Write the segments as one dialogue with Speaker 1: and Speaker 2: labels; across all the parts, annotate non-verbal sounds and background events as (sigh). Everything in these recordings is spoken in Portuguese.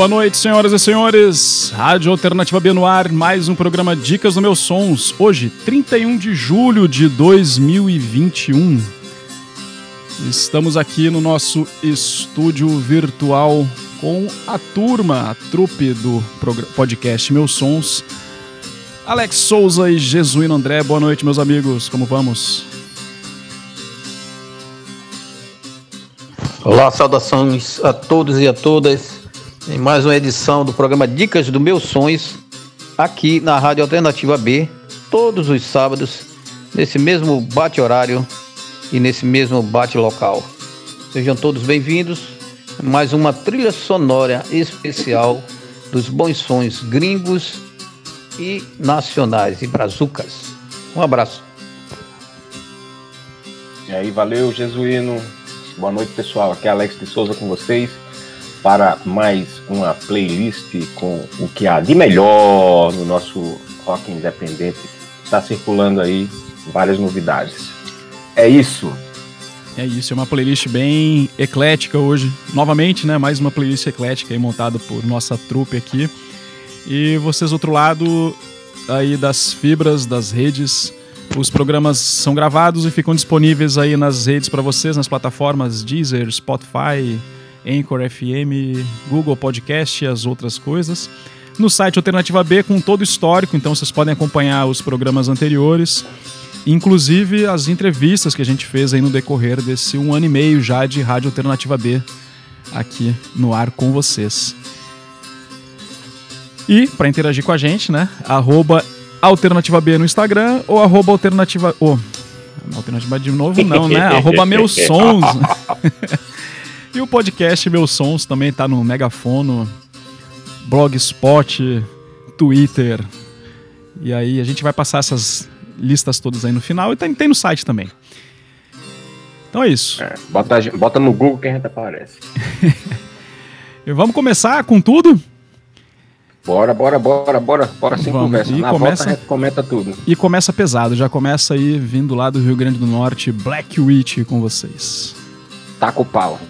Speaker 1: Boa noite, senhoras e senhores. Rádio Alternativa B no ar, mais um programa Dicas do Meus Sons. Hoje, 31 de julho de 2021. Estamos aqui no nosso estúdio virtual com a turma, a trupe do podcast Meus Sons. Alex Souza e Jesuíno André, boa noite, meus amigos, como vamos?
Speaker 2: Olá, saudações a todos e a todas em mais uma edição do programa Dicas dos Meus Sonhos, aqui na Rádio Alternativa B, todos os sábados, nesse mesmo bate-horário e nesse mesmo bate-local. Sejam todos bem-vindos a mais uma trilha sonora especial dos bons sonhos gringos e nacionais e brazucas. Um abraço.
Speaker 3: E aí, valeu, Jesuíno. Boa noite, pessoal. Aqui é Alex de Souza com vocês para mais uma playlist com o que há de melhor no nosso rock independente. Está circulando aí várias novidades. É isso.
Speaker 1: É isso, é uma playlist bem eclética hoje. Novamente, né? Mais uma playlist eclética aí montada por nossa trupe aqui. E vocês, outro lado aí das fibras, das redes, os programas são gravados e ficam disponíveis aí nas redes para vocês, nas plataformas Deezer, Spotify, Anchor FM, Google Podcast e as outras coisas. No site Alternativa B com todo o histórico, então vocês podem acompanhar os programas anteriores, inclusive as entrevistas que a gente fez aí no decorrer desse um ano e meio já de Rádio Alternativa B aqui no ar com vocês. E para interagir com a gente, né? Arroba Alternativa B no Instagram ou arroba alternativa. Oh, alternativa de novo, não, né? (laughs) arroba meus sons. (laughs) e o podcast Meus Sons também tá no Megafono, Blogspot, Twitter. E aí a gente vai passar essas listas todas aí no final e tem, tem no site também. Então é isso. É,
Speaker 3: bota, bota no Google que a gente aparece. (laughs)
Speaker 1: e vamos começar com tudo?
Speaker 3: Bora, bora, bora, bora, bora sem Vamos. conversa. E Na começa, volta comenta tudo.
Speaker 1: E começa pesado, já começa aí vindo lá do Rio Grande do Norte, Black Witch com vocês.
Speaker 3: Taca o pau.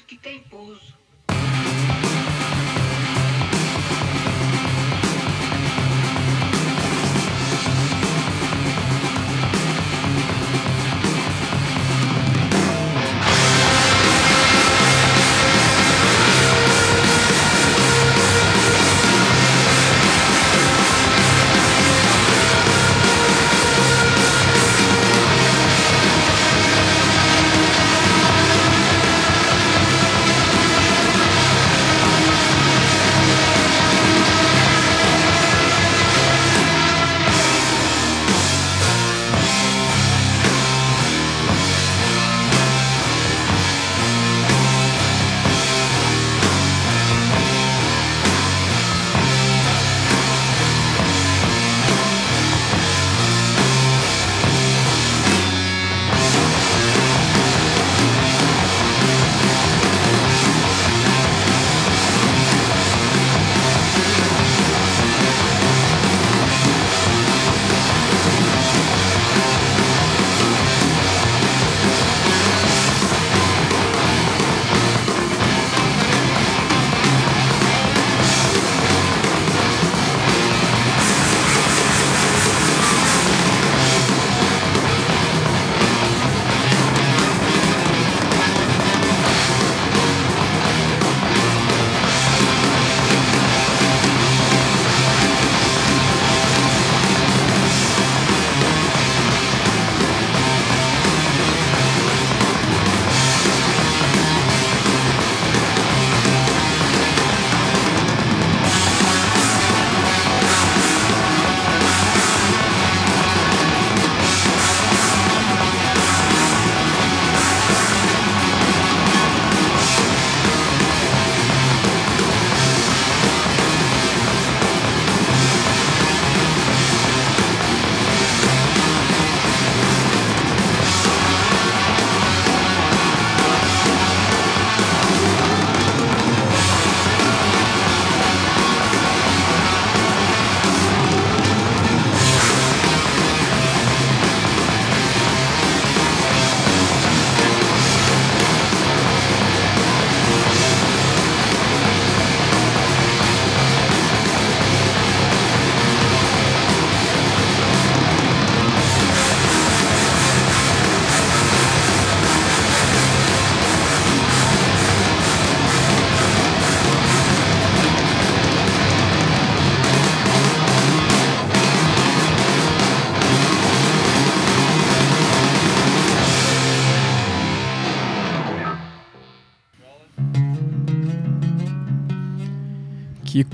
Speaker 4: Que tem pouso.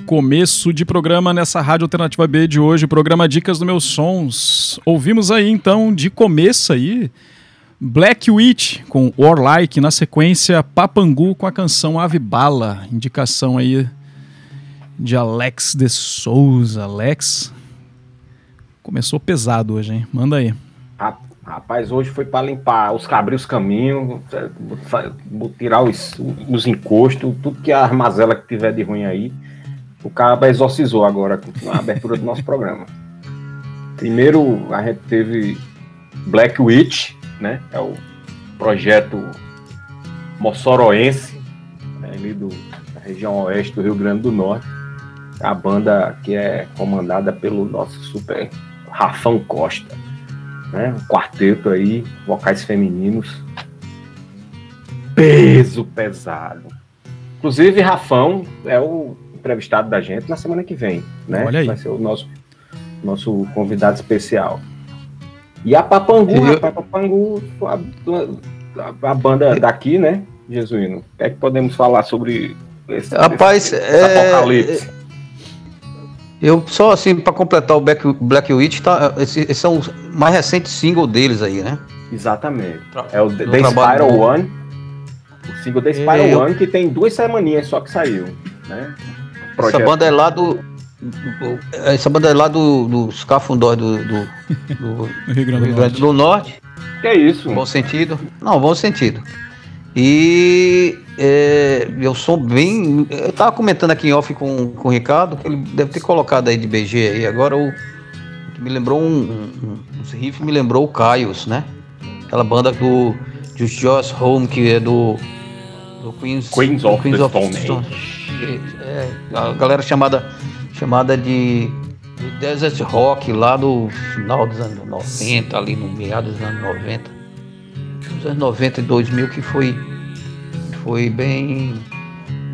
Speaker 1: Começo de programa nessa Rádio Alternativa B de hoje, programa Dicas do Meus Sons. Ouvimos aí então, de começo aí, Black Witch com Warlike, na sequência Papangu com a canção Ave Bala, indicação aí de Alex de Souza. Alex, começou pesado hoje, hein? Manda aí.
Speaker 3: Rapaz, hoje foi para limpar os abrir os caminhos, tirar os, os encostos, tudo que a armazela que tiver de ruim aí. O cara exorcizou agora com a abertura do nosso programa. Primeiro a gente teve Black Witch, né? É o projeto moçoroense, né, ali do, da região oeste do Rio Grande do Norte. A banda que é comandada pelo nosso super Rafão Costa. Né? Um quarteto aí, vocais femininos. Peso pesado. Inclusive, Rafão é o entrevistado da gente na semana que vem, né?
Speaker 1: Olha aí.
Speaker 3: Vai ser o nosso, nosso convidado especial. E a Papangu,
Speaker 2: Eu-
Speaker 3: a Papangu, a, a- a banda daqui, né, Jesuíno? O que é que podemos falar sobre esse,
Speaker 2: Rapaz,
Speaker 3: esse
Speaker 2: é,
Speaker 3: apocalipse?
Speaker 2: Eu só assim, pra completar o Black, Black Witch, tá, esse, esse é o mais recente single deles aí, né?
Speaker 3: Exatamente. É o The, The Spiral. One. O single The Spiral
Speaker 2: É, eu-
Speaker 3: One, que tem duas semaninhas só que saiu, né?
Speaker 2: Essa
Speaker 3: Projeto-
Speaker 2: banda é lá do. do- Essa banda é lá do, dos cafundós do, do, do (laughs)
Speaker 1: Rio Grande do
Speaker 2: Rio Grande
Speaker 1: Norte.
Speaker 2: do Norte.
Speaker 3: Que é isso?
Speaker 2: Bom sentido? Não, bom sentido. E é, eu sou bem. Eu tava comentando aqui em off com, com o Ricardo, que ele deve ter colocado aí de BG aí. Agora o. que Me lembrou um. um, um os riffs me lembrou o Caios, né? Aquela banda do do Josh Home, que é do, do Queens,
Speaker 3: Queens
Speaker 2: do
Speaker 3: of
Speaker 2: Queens
Speaker 3: the
Speaker 2: of
Speaker 3: Stone
Speaker 2: Stone. É, a galera chamada, chamada de, de Desert Rock, lá no final dos anos 90, ali no meados dos anos 90. Nos anos 90 e 2000 que foi, foi bem,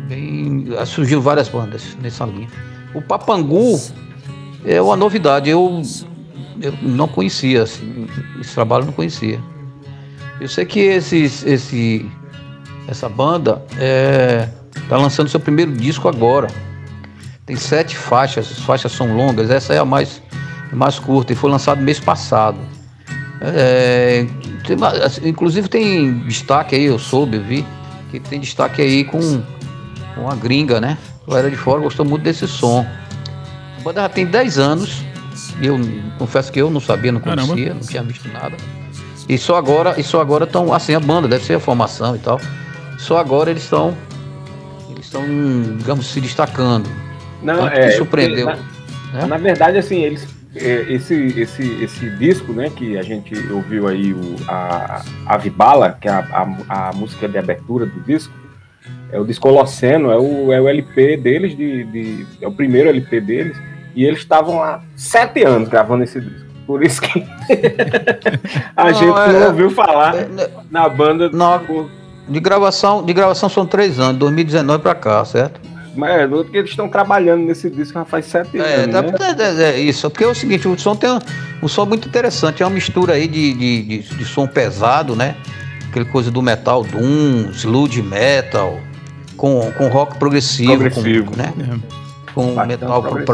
Speaker 2: bem... Surgiu várias bandas nessa linha. O Papangu é uma novidade, eu, eu não conhecia, assim, esse trabalho eu não conhecia. Eu sei que esses, esse, essa banda está lançando seu primeiro disco agora. Tem sete faixas, as faixas são longas, essa é a mais, mais curta e foi lançado mês passado. É, tem, inclusive tem destaque aí, eu soube, eu vi, que tem destaque aí com, com a gringa, né? A galera de fora gostou muito desse som. A banda já tem 10 anos, eu confesso que eu não sabia, não conhecia, Caramba. não tinha visto nada. E só agora, e só agora estão, assim, a banda, deve ser a formação e tal. Só agora eles estão, estão, digamos, se destacando.
Speaker 3: Não, Tanto é. surpreendeu. Na, né? na, verdade, assim, eles, é, esse, esse, esse disco, né, que a gente ouviu aí, o, a, a Vibala, que é a, a, a música de abertura do disco, é o disco Holoceno, é o, é o LP deles, de, de, é o primeiro LP deles, e eles estavam há sete anos gravando esse disco. Por isso que (laughs) a não, gente não é, ouviu falar é, na banda.
Speaker 2: Não, de gravação, de gravação são três anos, 2019 para cá, certo?
Speaker 3: Mas é, porque eles estão trabalhando nesse disco já faz sete é, anos. Né?
Speaker 2: É, é, isso, porque é o seguinte, o som tem um, um som muito interessante, é uma mistura aí de, de, de, de som pesado, né? Aquele coisa do metal doom, sludge metal, com, com rock progressivo, progressivo. Com, né? É com Bastante metal progressivo,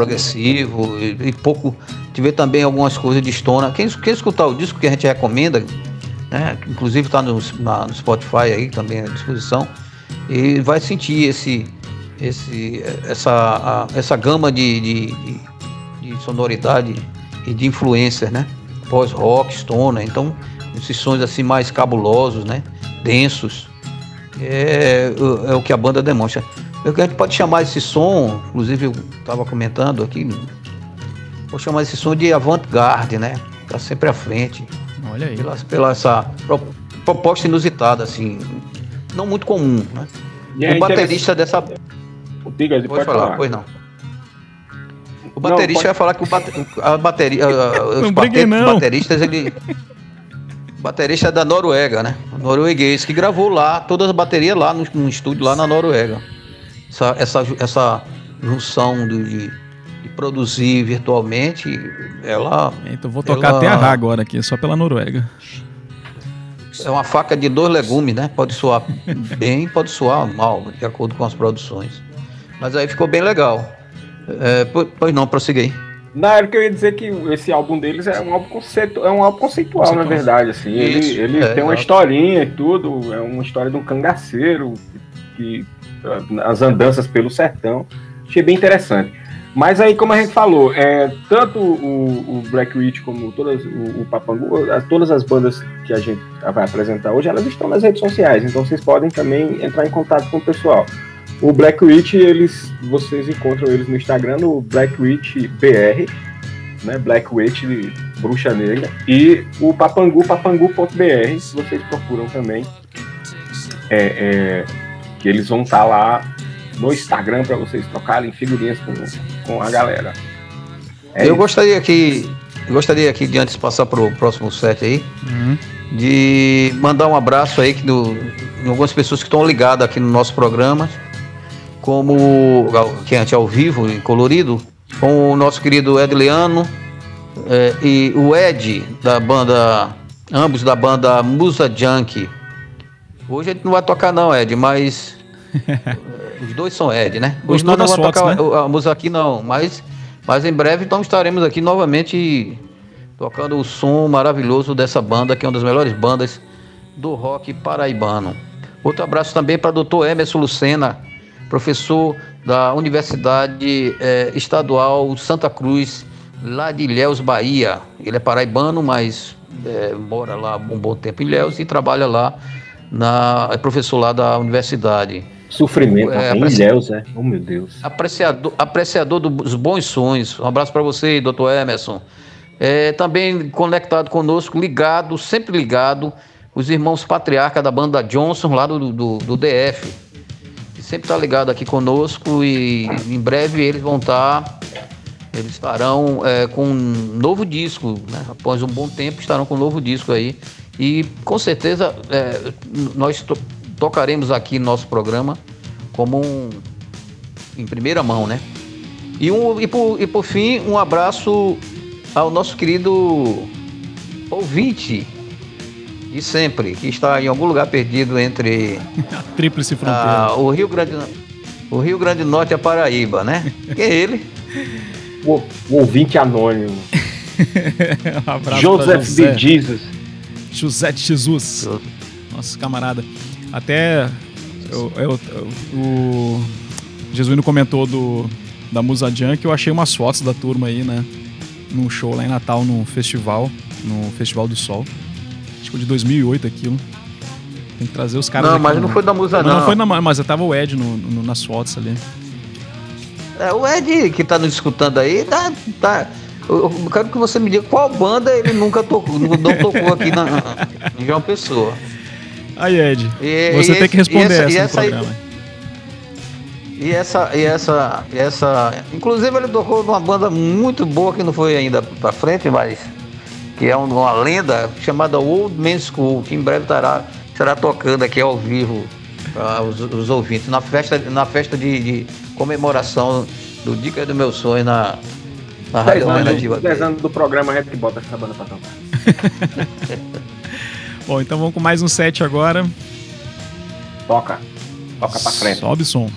Speaker 2: progressivo e, e, pouco. Tiver também algumas coisas de stona. Quem, quem escutar o disco que a gente recomenda, né, inclusive está no, no Spotify aí também à disposição, e vai sentir esse, esse, essa, a, essa gama de, de, de, de, sonoridade e de influências, né? Pós-rock, stoner, então esses sons assim mais cabulosos, né? Densos, é, é o que a banda demonstra. Eu que a gente pode chamar esse som, inclusive eu estava comentando aqui, vou chamar esse som de avant-garde, né? Tá sempre à frente.
Speaker 1: Olha aí.
Speaker 2: Pela, pela essa proposta inusitada, assim, não muito comum, né? E o é baterista dessa.
Speaker 3: O Diga, pode, pode falar, falar,
Speaker 2: pois não. O baterista não, pode... falar que o bate... a bateria, (laughs) os
Speaker 1: não.
Speaker 2: bateristas, ele. baterista da Noruega, né? Norueguês, que gravou lá, todas as baterias lá no, no estúdio lá na Noruega essa, essa, essa junção de, de produzir virtualmente, ela.
Speaker 1: Então vou tocar ela, até a agora aqui, só pela Noruega.
Speaker 2: É uma faca de dois legumes, né? Pode soar bem, pode soar mal, de acordo com as produções. Mas aí ficou bem legal. É, pois não, prossegui.
Speaker 3: Na que eu ia dizer que esse álbum deles é um álbum, conceito, é um álbum conceitual, conceitual. na verdade. Assim. Isso, ele ele é, tem uma historinha e tudo, é uma história de um cangaceiro que as andanças pelo sertão. Achei bem interessante. Mas aí, como a gente falou, é, tanto o, o Black Witch como todas, o, o Papangu, todas as bandas que a gente vai apresentar hoje, elas estão nas redes sociais, então vocês podem também entrar em contato com o pessoal. O Black Witch, eles, vocês encontram eles no Instagram, no Black Witch BR, né, Black Witch, Bruxa Negra, e o Papangu, papangu.br, vocês procuram também. É, é, que eles vão estar tá lá no Instagram para vocês trocarem figurinhas com, com a galera.
Speaker 2: É eu isso. gostaria que gostaria aqui de antes de passar para o próximo set aí, uhum. de mandar um abraço aí que do, algumas pessoas que estão ligadas aqui no nosso programa, como que é ao vivo e colorido, com o nosso querido Edliano é, e o Ed da banda, ambos da banda Musa Junk Hoje a gente não vai tocar não, Ed, mas (laughs) os dois são Ed, né? Hoje nós não vamos tocar né? a música aqui não, mas, mas em breve então estaremos aqui novamente tocando o som maravilhoso dessa banda, que é uma das melhores bandas do rock paraibano. Outro abraço também para o Dr. Emerson Lucena, professor da Universidade eh, Estadual Santa Cruz, lá de Ilhéus, Bahia. Ele é paraibano, mas eh, mora lá um bom tempo em Ilhéus e trabalha lá na, é professor lá da universidade.
Speaker 3: Sofrimento, é, apreci... Ilhéus, é. Oh, meu Deus.
Speaker 2: Apreciador, apreciador dos bons sonhos. Um abraço para você, doutor Emerson. É, também conectado conosco, ligado, sempre ligado, os irmãos patriarca da banda Johnson, lá do, do, do DF. Que sempre tá ligado aqui conosco e em breve eles vão estar. Tá, eles estarão é, com um novo disco, né? após um bom tempo estarão com um novo disco aí. E com certeza é, nós tocaremos aqui no nosso programa como um, em primeira mão, né? E, um, e, por, e por fim, um abraço ao nosso querido ouvinte de sempre, que está em algum lugar perdido entre
Speaker 1: a (laughs) tríplice fronteira.
Speaker 2: A, o Rio Grande o Rio Grande do Norte e a Paraíba, né? (laughs) Quem é ele?
Speaker 3: O, o ouvinte anônimo. (laughs)
Speaker 1: um abraço
Speaker 3: Joseph José. de Jesus.
Speaker 1: José de Jesus. Nossa camarada. Até eu, eu, eu, o Jesuíno comentou do, da Musa Junk, eu achei umas fotos da turma aí, né? Num show lá em Natal, no festival, no Festival do Sol. Acho que de 2008 aquilo. Tem que trazer os caras
Speaker 2: Não, mas no... não foi da Musa, não.
Speaker 1: Não, foi na, mas tava o Ed no, no, nas fotos ali.
Speaker 2: É, o Ed que tá nos escutando aí, tá, tá, eu quero que você me diga qual banda ele nunca tocou, não tocou aqui na, em João Pessoa.
Speaker 1: Aí, Ed, e, você e tem esse, que responder essa, essa, no programa.
Speaker 2: E essa, e essa, e essa. Inclusive ele tocou numa banda muito boa que não foi ainda pra frente, mas que é uma lenda chamada Old Man School, que em breve estará, estará tocando aqui ao vivo para os, os, ouvintes, na festa, na festa de, de comemoração do Dica do Meu Sonho na,
Speaker 3: na Rádio Alternativa. 10 anos do programa gente bota essa banda pra tocar. (laughs)
Speaker 1: Bom, então vamos com mais um set agora.
Speaker 3: Toca. Toca pra frente.
Speaker 1: Sobe o som.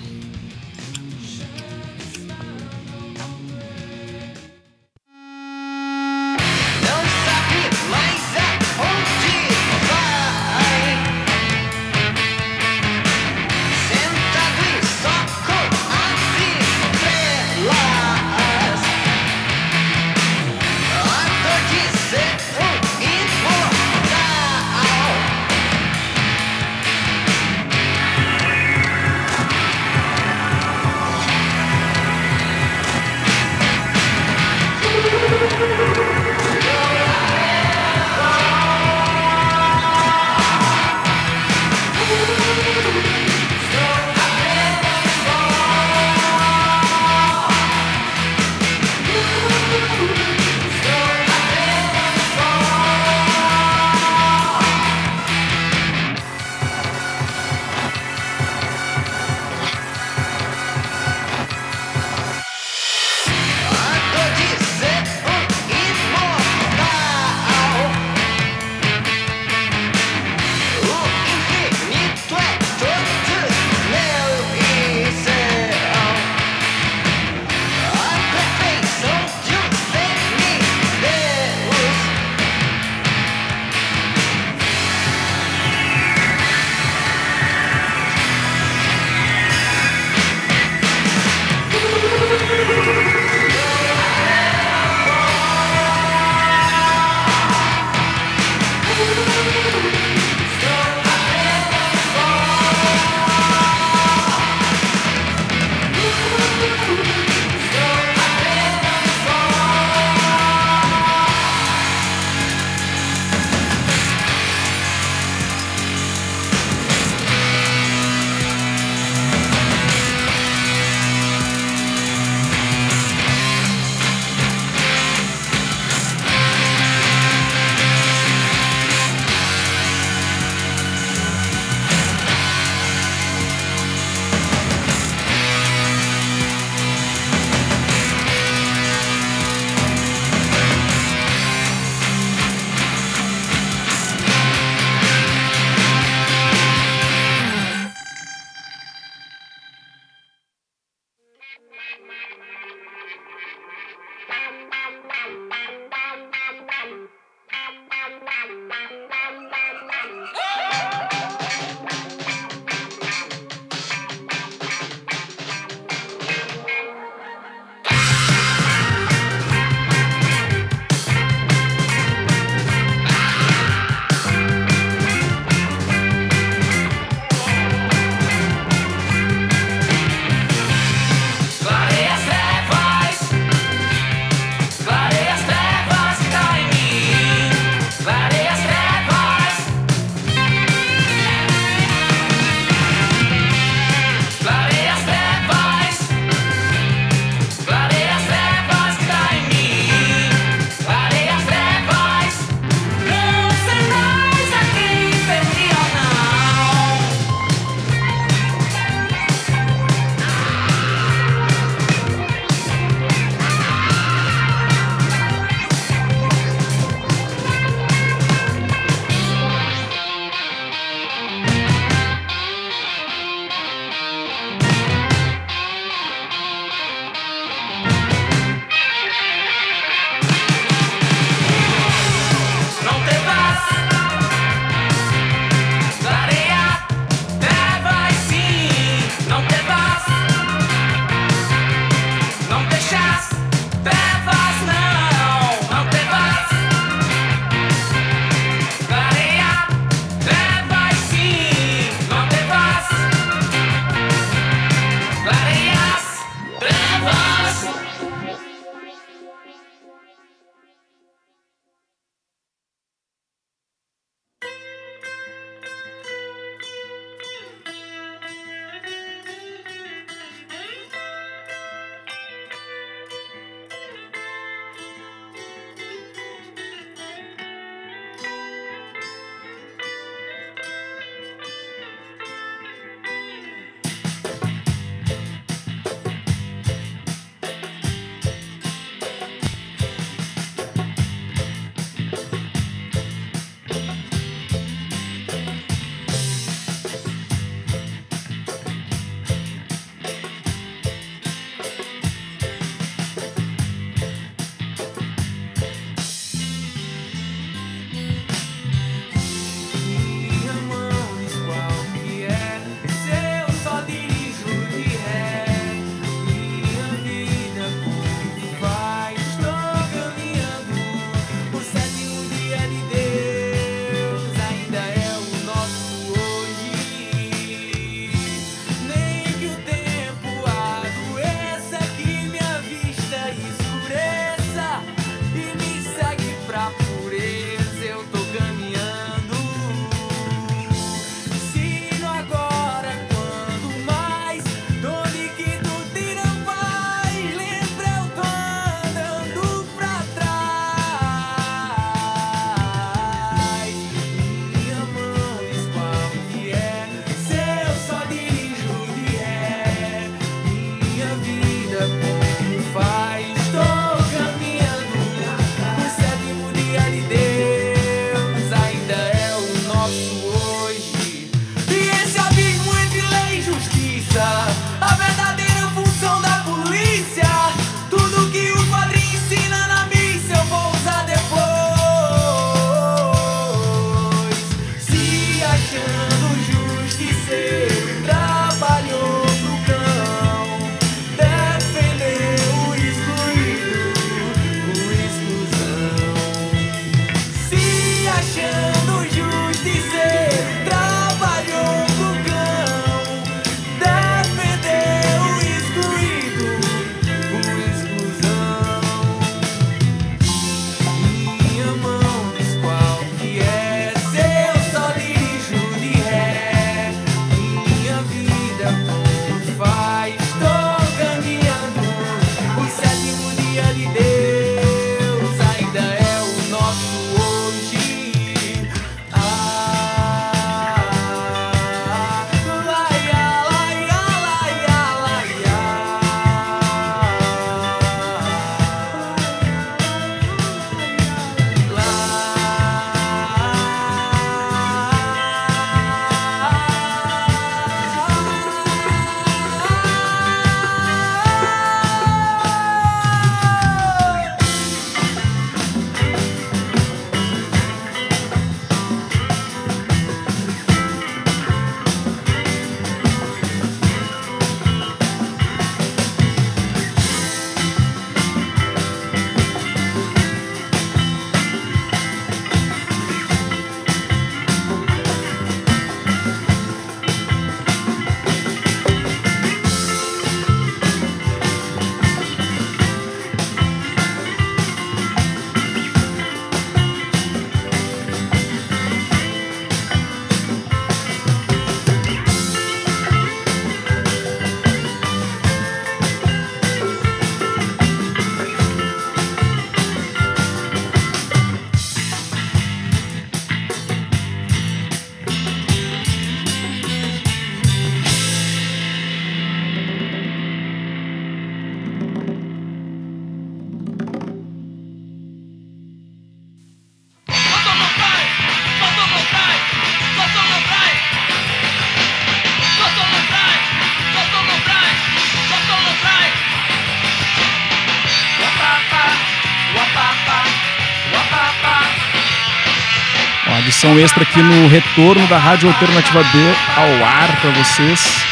Speaker 1: Extra aqui no retorno da Rádio Alternativa B ao ar para vocês.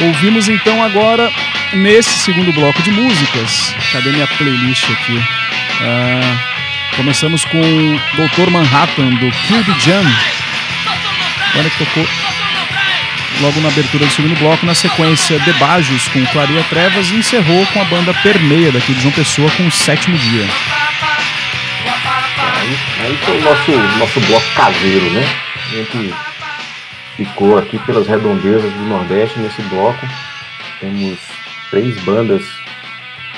Speaker 1: Ouvimos então agora, nesse segundo bloco de músicas, cadê minha playlist aqui? Uh, começamos com Doutor Manhattan, do Cube Jam. Olha que tocou logo na abertura do segundo bloco, na sequência Debajos com Claria Trevas e encerrou com a banda Permeia daqui de João Pessoa com o sétimo dia.
Speaker 3: Aí, aí foi o nosso, nosso bloco caseiro, né? A gente ficou aqui pelas redondezas do Nordeste nesse bloco. Temos três bandas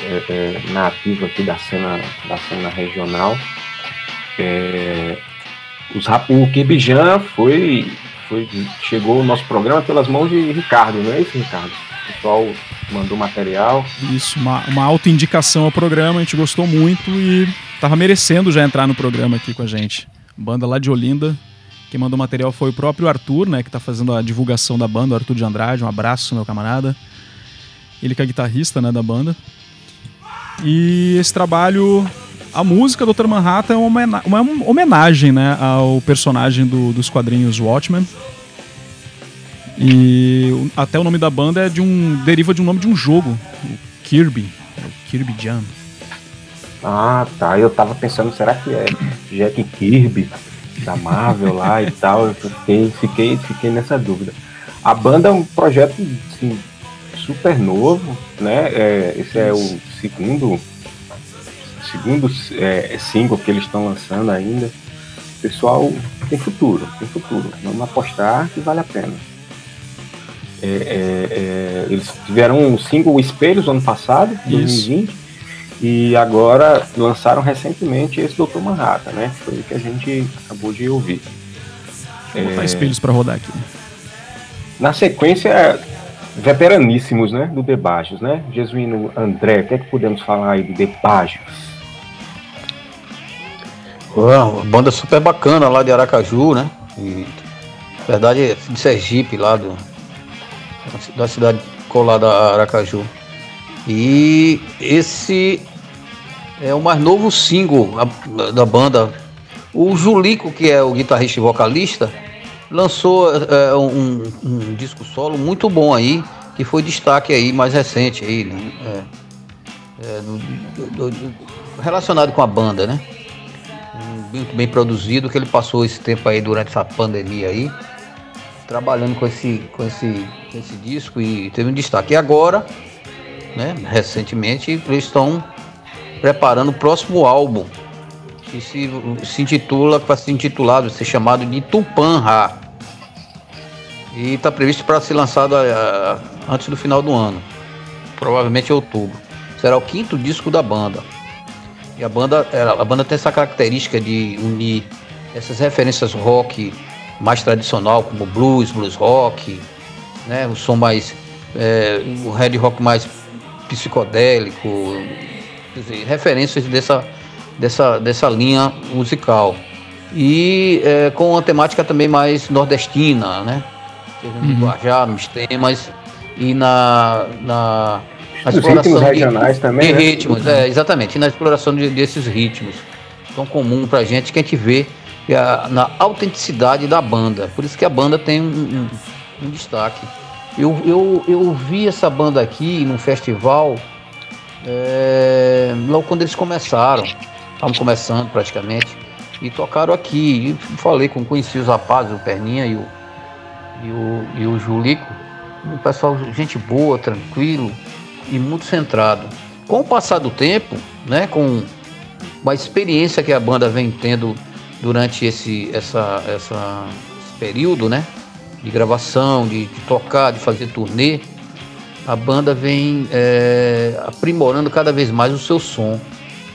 Speaker 3: é, é, na ativa aqui da cena, da cena regional. É, os, o Kibijan foi foi, chegou o nosso programa pelas mãos de Ricardo, não é isso, Ricardo? O pessoal mandou material.
Speaker 1: Isso, uma, uma autoindicação ao programa, a gente gostou muito e tava merecendo já entrar no programa aqui com a gente. Banda lá de Olinda. Quem mandou material foi o próprio Arthur, né, que tá fazendo a divulgação da banda, o Arthur de Andrade. Um abraço, meu camarada. Ele que é guitarrista, né, da banda. E esse trabalho a música Dr. Manhattan é uma, uma homenagem né, ao personagem do, dos quadrinhos Watchmen. E até o nome da banda é de um deriva de um nome de um jogo, o Kirby, o Kirby Jam.
Speaker 3: Ah, tá. Eu tava pensando, será que é Jack Kirby da Marvel lá e tal? Eu fiquei, fiquei, fiquei nessa dúvida. A banda é um projeto assim, super novo, né? É, esse é o segundo segundo é, single que eles estão lançando ainda. Pessoal, tem futuro, tem futuro. Vamos apostar que vale a pena. É, é, é eles tiveram um single Espelhos ano passado, Isso. 2020, e agora lançaram recentemente esse Dr. Manhattan, né? Foi o que a gente acabou de ouvir.
Speaker 1: Vou botar é, espelhos para rodar aqui.
Speaker 3: Na sequência, veteraníssimos, né? Do Debajos, né? Jesuíno André, o que é que podemos falar aí do Debajos?
Speaker 2: Uma banda super bacana lá de Aracaju, né? E, na verdade, é de Sergipe, lá do, da cidade colada a Aracaju. E esse é o mais novo single da banda. O Julico, que é o guitarrista e vocalista, lançou é, um, um, disco solo muito bom aí, que foi destaque aí mais recente aí, né? é, é, do, do, do, relacionado com a banda, né? muito bem produzido, que ele passou esse tempo aí durante essa pandemia aí, trabalhando com esse, com esse, esse disco e teve um destaque. E agora, né, recentemente, eles estão preparando o próximo álbum, que se, se intitula, vai ser intitulado, ser chamado de Tupan Ra. E está previsto para ser lançado uh, antes do final do ano, provavelmente em outubro. Será o quinto disco da banda. E a banda, a banda tem essa característica de unir essas referências rock mais tradicional, como blues, blues rock, né? o som mais. É, o red rock mais psicodélico, dizer, referências dessa, dessa, dessa linha musical. E é, com uma temática também mais nordestina, né? Uhum. Guajá, nos temas e na, na
Speaker 3: os ritmos regionais também.
Speaker 2: De né? ritmos, é, exatamente. E na exploração de, desses ritmos tão comum pra gente que a gente vê a, na autenticidade da banda. Por isso que a banda tem um, um, um destaque. Eu, eu, eu vi essa banda aqui num festival é, logo quando eles começaram. Estavam começando praticamente. E tocaram aqui. E falei com, conheci os rapazes, o Perninha e o, e o, e o Julico. O pessoal, gente boa, tranquilo e muito centrado. Com o passar do tempo, né, com a experiência que a banda vem tendo durante esse, essa, essa, esse período, né, de gravação, de, de tocar, de fazer turnê, a banda vem é, aprimorando cada vez mais o seu som,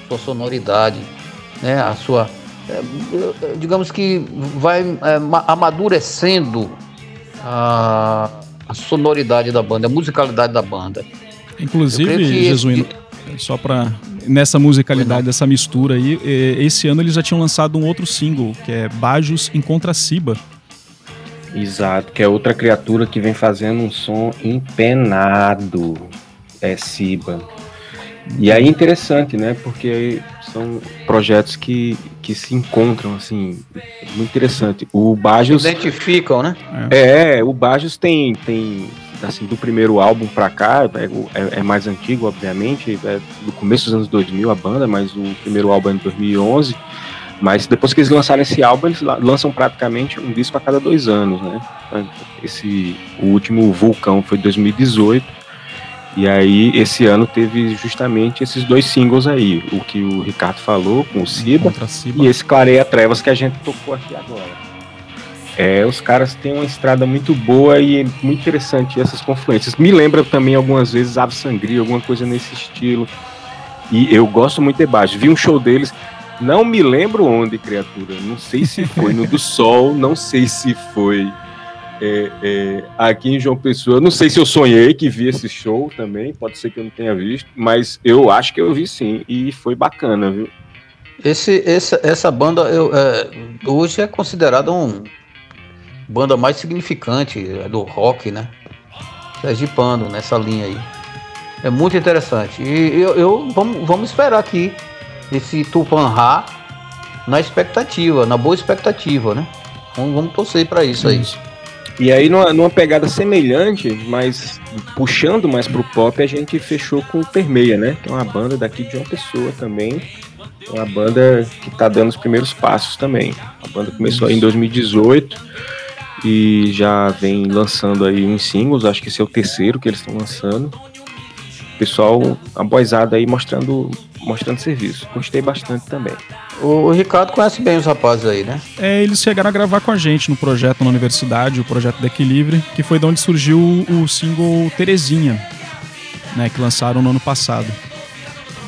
Speaker 2: sua sonoridade, né, a sua, é, digamos que vai é, amadurecendo a, a sonoridade da banda, a musicalidade da banda.
Speaker 1: Inclusive, Jesuíno, esse... só para nessa musicalidade, dessa mistura aí, esse ano eles já tinham lançado um outro single, que é Bajos em Contraciba.
Speaker 3: Exato, que é outra criatura que vem fazendo um som empenado. É Siba. E aí interessante, né? Porque são projetos que, que se encontram, assim, muito interessante. O Bajos...
Speaker 2: Identificam, né?
Speaker 3: É, o Bajos tem, tem assim, do primeiro álbum pra cá, é, é, é mais antigo, obviamente, é do começo dos anos 2000 a banda, mas o primeiro álbum é de 2011. Mas depois que eles lançaram esse álbum, eles lançam praticamente um disco a cada dois anos, né? Esse, o último Vulcão foi 2018. E aí, esse ano teve justamente esses dois singles aí, o que o Ricardo falou com o Ciba, e esse Clareia Trevas que a gente tocou aqui agora. É, os caras têm uma estrada muito boa e muito interessante essas confluências. Me lembra também algumas vezes Ave Sangria, alguma coisa nesse estilo. E eu gosto muito de baixo. Vi um show deles, não me lembro onde, criatura. Não sei se foi no do Sol, não sei se foi é, é, aqui em João Pessoa. Não sei se eu sonhei que vi esse show também, pode ser que eu não tenha visto, mas eu acho que eu vi sim, e foi bacana, viu?
Speaker 2: Esse, essa, essa banda eu, é, hoje é considerada uma banda mais significante do rock, né? Sergipano nessa linha aí. É muito interessante. E eu, eu vamos, vamos esperar aqui esse Tupanha na expectativa, na boa expectativa, né? Vamos, vamos torcer para isso aí.
Speaker 3: E aí, numa, numa, pegada semelhante, mas puxando mais pro pop, a gente fechou com o Permeia, né? Que é uma banda daqui de uma pessoa também. Uma banda que tá dando os primeiros passos também. A banda começou aí em 2018 e já vem lançando aí uns singles, acho que esse é o terceiro que eles estão lançando. Pessoal, a boizada aí mostrando, mostrando serviço. Gostei bastante também.
Speaker 2: O, o, Ricardo conhece bem os rapazes aí, né?
Speaker 1: É, eles chegaram a gravar com a gente no projeto na universidade, o projeto da Equilíbrio, que foi de onde surgiu o single Terezinha, né, que lançaram no ano passado.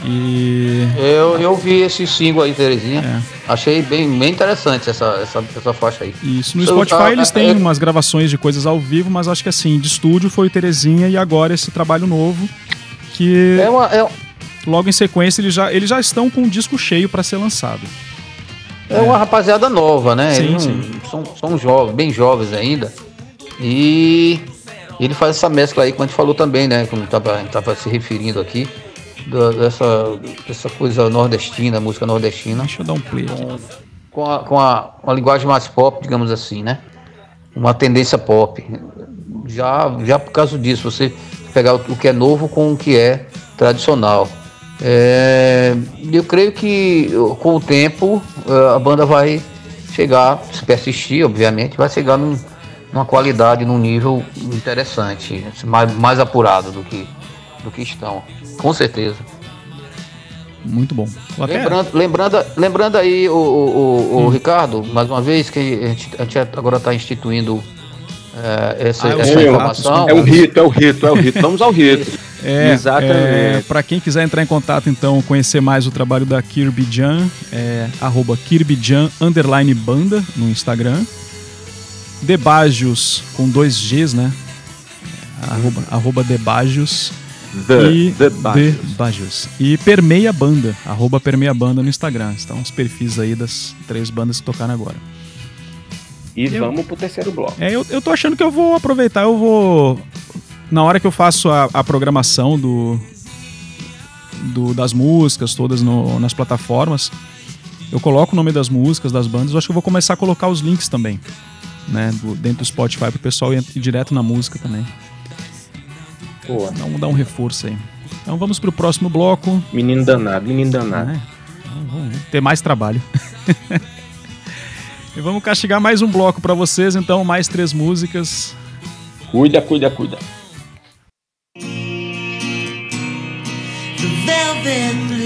Speaker 1: E.
Speaker 2: Eu, eu vi esse single aí, Terezinha. É. Achei bem, bem interessante essa, essa, essa faixa aí.
Speaker 1: Isso. No Spotify eles têm umas gravações de coisas ao vivo, mas acho que assim, de estúdio foi Terezinha e agora esse trabalho novo. Que. É uma, é... Logo em sequência eles já, eles já estão com um disco cheio para ser lançado.
Speaker 2: É, uma rapaziada nova, né? Sim, eles sim. São, são jovens, bem jovens ainda. E ele faz essa mescla aí, como a gente falou também, né? Como tava, a gente tava se referindo aqui da, dessa, dessa coisa nordestina, música nordestina.
Speaker 1: Deixa eu dar um play
Speaker 2: com, com, a, com a, uma linguagem mais pop, digamos assim, né? Uma tendência pop. Já, já por causa disso, você pegar o que é novo com o que é tradicional. É, eu creio que com o tempo é, a banda vai chegar, se persistir, obviamente, vai chegar num, numa qualidade, num nível interessante, mais, mais apurado do que, do que estão. Com certeza.
Speaker 1: Muito bom.
Speaker 2: Lembrando, lembrando, lembrando aí, o, o, o hum. Ricardo, mais uma vez, que a gente, a gente agora está instituindo é, essa, ah, essa informação.
Speaker 3: É o rito, é o rito, é o rito. Vamos ao rito.
Speaker 1: É, Exatamente. É, para quem quiser entrar em contato, então, conhecer mais o trabalho da Kirby Jan, é arroba Kirbyjan underline banda no Instagram. Debajos com dois Gs, né? Arroba, arroba Debajos The, e The Bajos. E Permeia Banda, arroba Permeia Banda no Instagram. Estão os perfis aí das três bandas que tocaram agora.
Speaker 3: E eu, vamos pro terceiro bloco.
Speaker 1: É, eu, eu tô achando que eu vou aproveitar, eu vou. Na hora que eu faço a, a programação do, do, das músicas todas no, nas plataformas, eu coloco o nome das músicas, das bandas, eu acho que eu vou começar a colocar os links também. Né, do, dentro do Spotify pro pessoal ir, ir direto na música também. Boa. Vamos dar um reforço aí. Então vamos pro próximo bloco.
Speaker 3: Menino danado, menino danado. É.
Speaker 1: Então, ter mais trabalho. (laughs) e vamos castigar mais um bloco para vocês, então mais três músicas.
Speaker 3: Cuida, cuida, cuida.
Speaker 5: The Velvet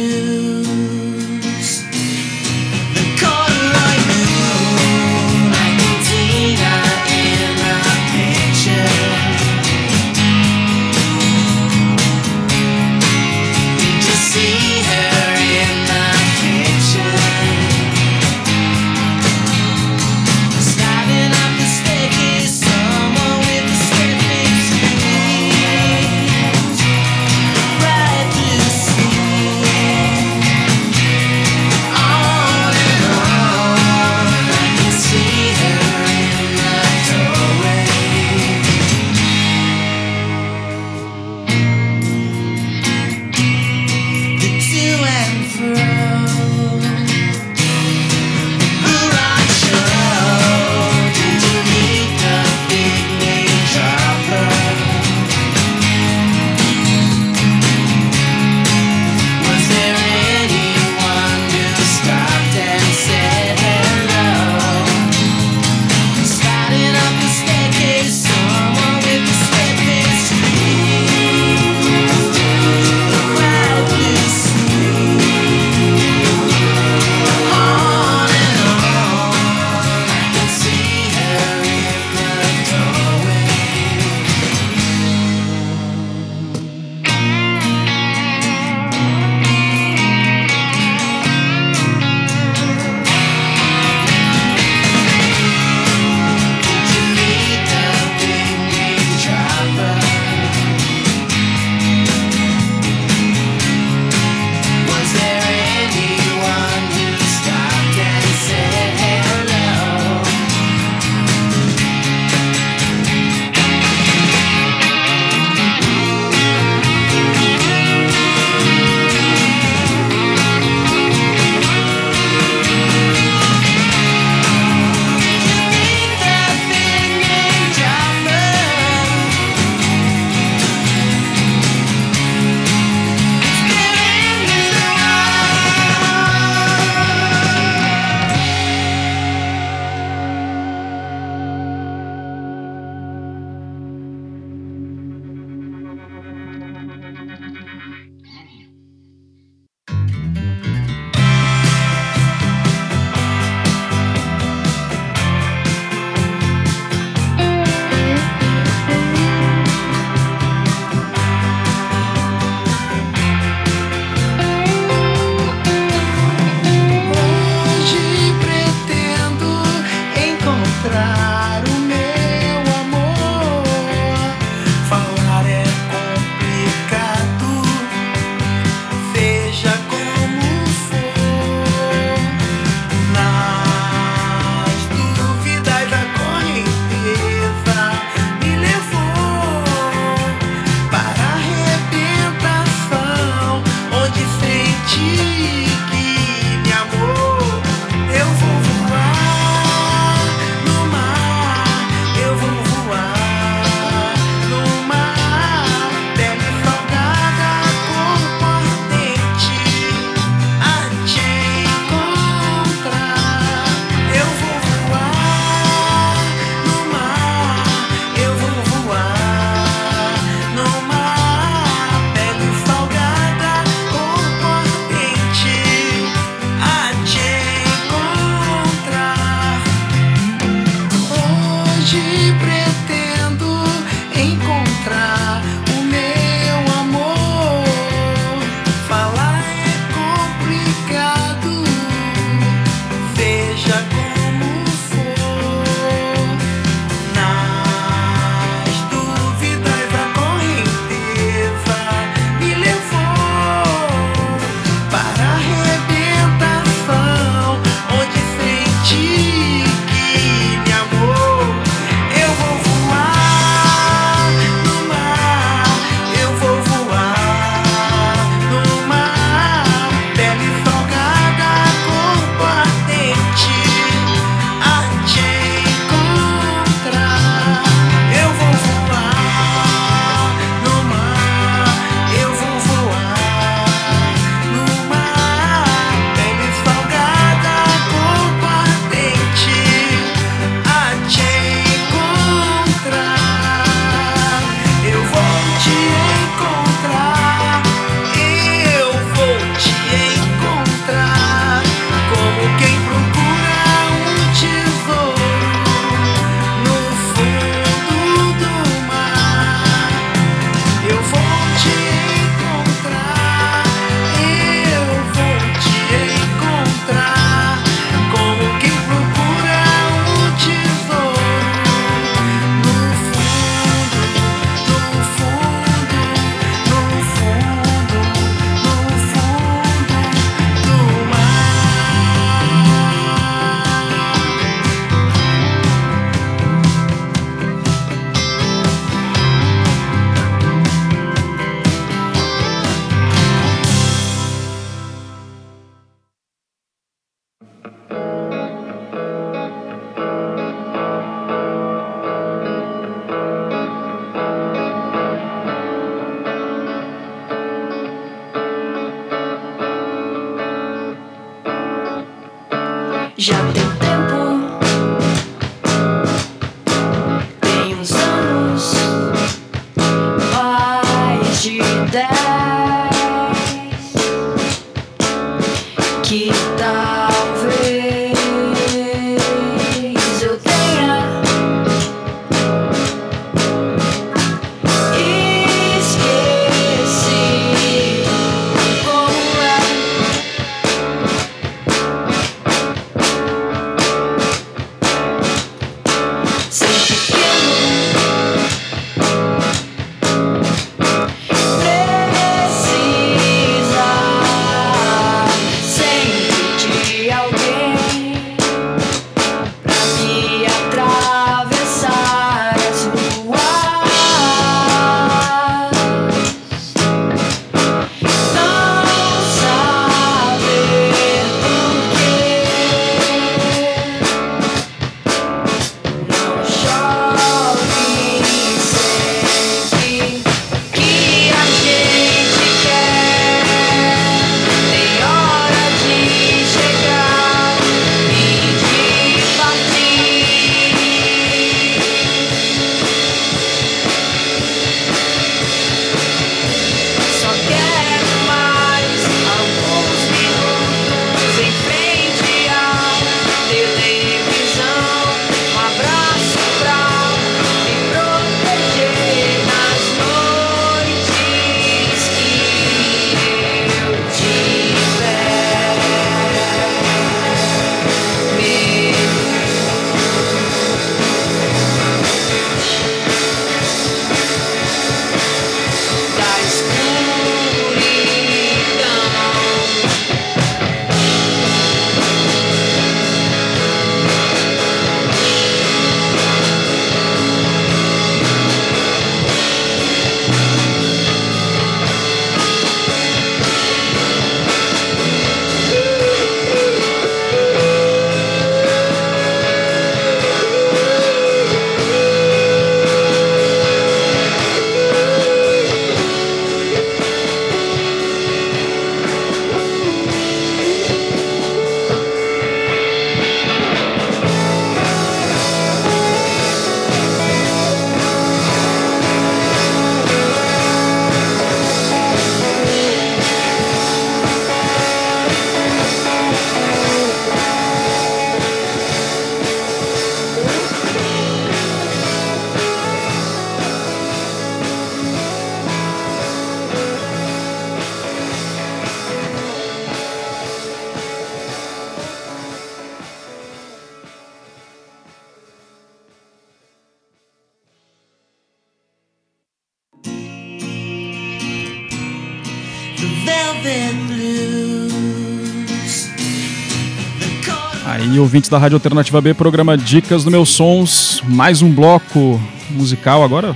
Speaker 1: ouvintes da Rádio Alternativa B, programa Dicas do Meus Sons, mais um bloco musical agora.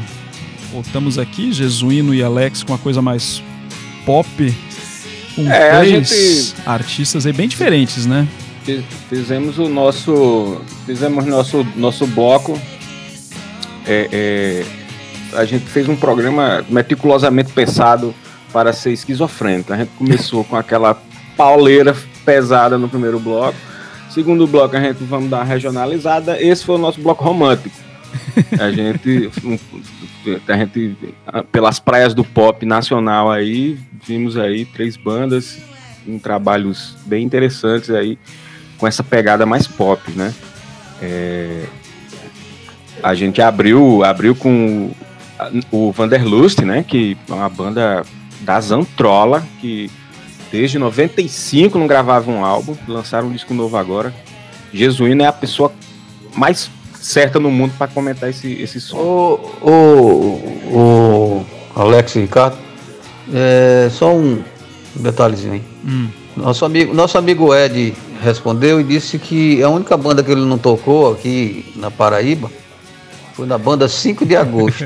Speaker 1: Voltamos aqui, Jesuíno e Alex com uma coisa mais pop, com
Speaker 3: É,
Speaker 1: três
Speaker 3: gente-
Speaker 1: artistas aí bem diferentes, né?
Speaker 3: Fiz- Fizemos o nosso. Fizemos nosso, nosso bloco. É, é, a gente fez um programa meticulosamente pensado para ser esquizofrênico. A gente começou com aquela pauleira pesada no primeiro bloco. Segundo bloco, a gente vamos dar uma regionalizada. Esse foi o nosso bloco romântico. (laughs) A gente, a gente, pelas praias do pop nacional aí, vimos aí três bandas em trabalhos bem interessantes aí, com essa pegada mais pop, né? É, a gente abriu, abriu com o Vanderlust, né? Que é uma banda da Zantrola, que desde 95 não gravavam um álbum, lançaram um disco novo agora. Jesuíno é a pessoa mais certa no mundo para comentar esse, esse som.
Speaker 2: Ô, ô, ô, Alex e Ricardo, é, só um detalhezinho aí.
Speaker 1: Hum.
Speaker 2: Nosso amigo, nosso amigo Ed respondeu e disse que a única banda que ele não tocou aqui na Paraíba foi na banda 5 de agosto.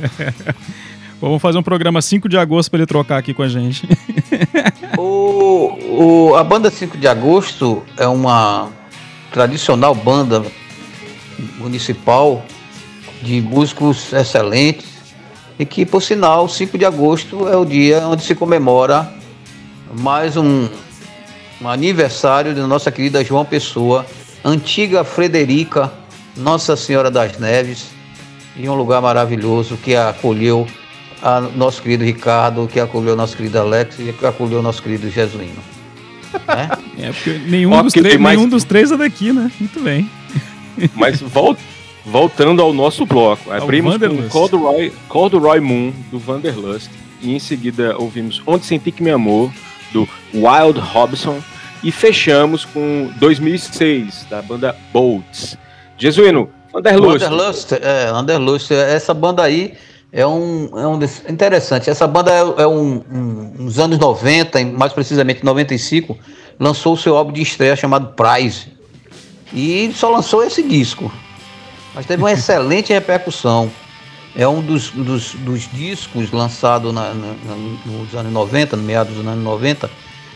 Speaker 2: (laughs)
Speaker 1: Vamos fazer um programa 5 de agosto para ele trocar aqui com a gente. (laughs)
Speaker 2: o, o, a banda 5 de agosto é uma tradicional banda municipal de músicos excelentes e que, por sinal, 5 de agosto é o dia onde se comemora mais um, um aniversário da nossa querida João Pessoa, antiga Frederica, Nossa Senhora das Neves, em um lugar maravilhoso que acolheu a nosso querido Ricardo, que acolheu nosso querido Alex e que acolheu nosso querido Jesuíno. Né?
Speaker 1: É, porque nenhum, dos, três,
Speaker 3: mas-
Speaker 1: nenhum dos três é daqui, né? Muito bem. (laughs)
Speaker 3: Mas vol- voltando ao nosso bloco, abrimos com. Corduroy, Corduroy Moon, do Vanderlust, e em seguida ouvimos Onde Senti Que Me Amou, do Wild Robson, e fechamos com 2006, da banda Bolts. Jesuíno, Vanderlust,
Speaker 2: Wanderlust, é, Wanderlust, essa banda aí é um, é um interessante. Essa banda é, é um, um, uns anos 90, em- mais precisamente 95, lançou o seu álbum de estreia chamado Prize. E só lançou esse disco. Mas teve uma (laughs) excelente repercussão. É um dos, dos, dos discos lançados nos anos 90, no meados dos anos 90,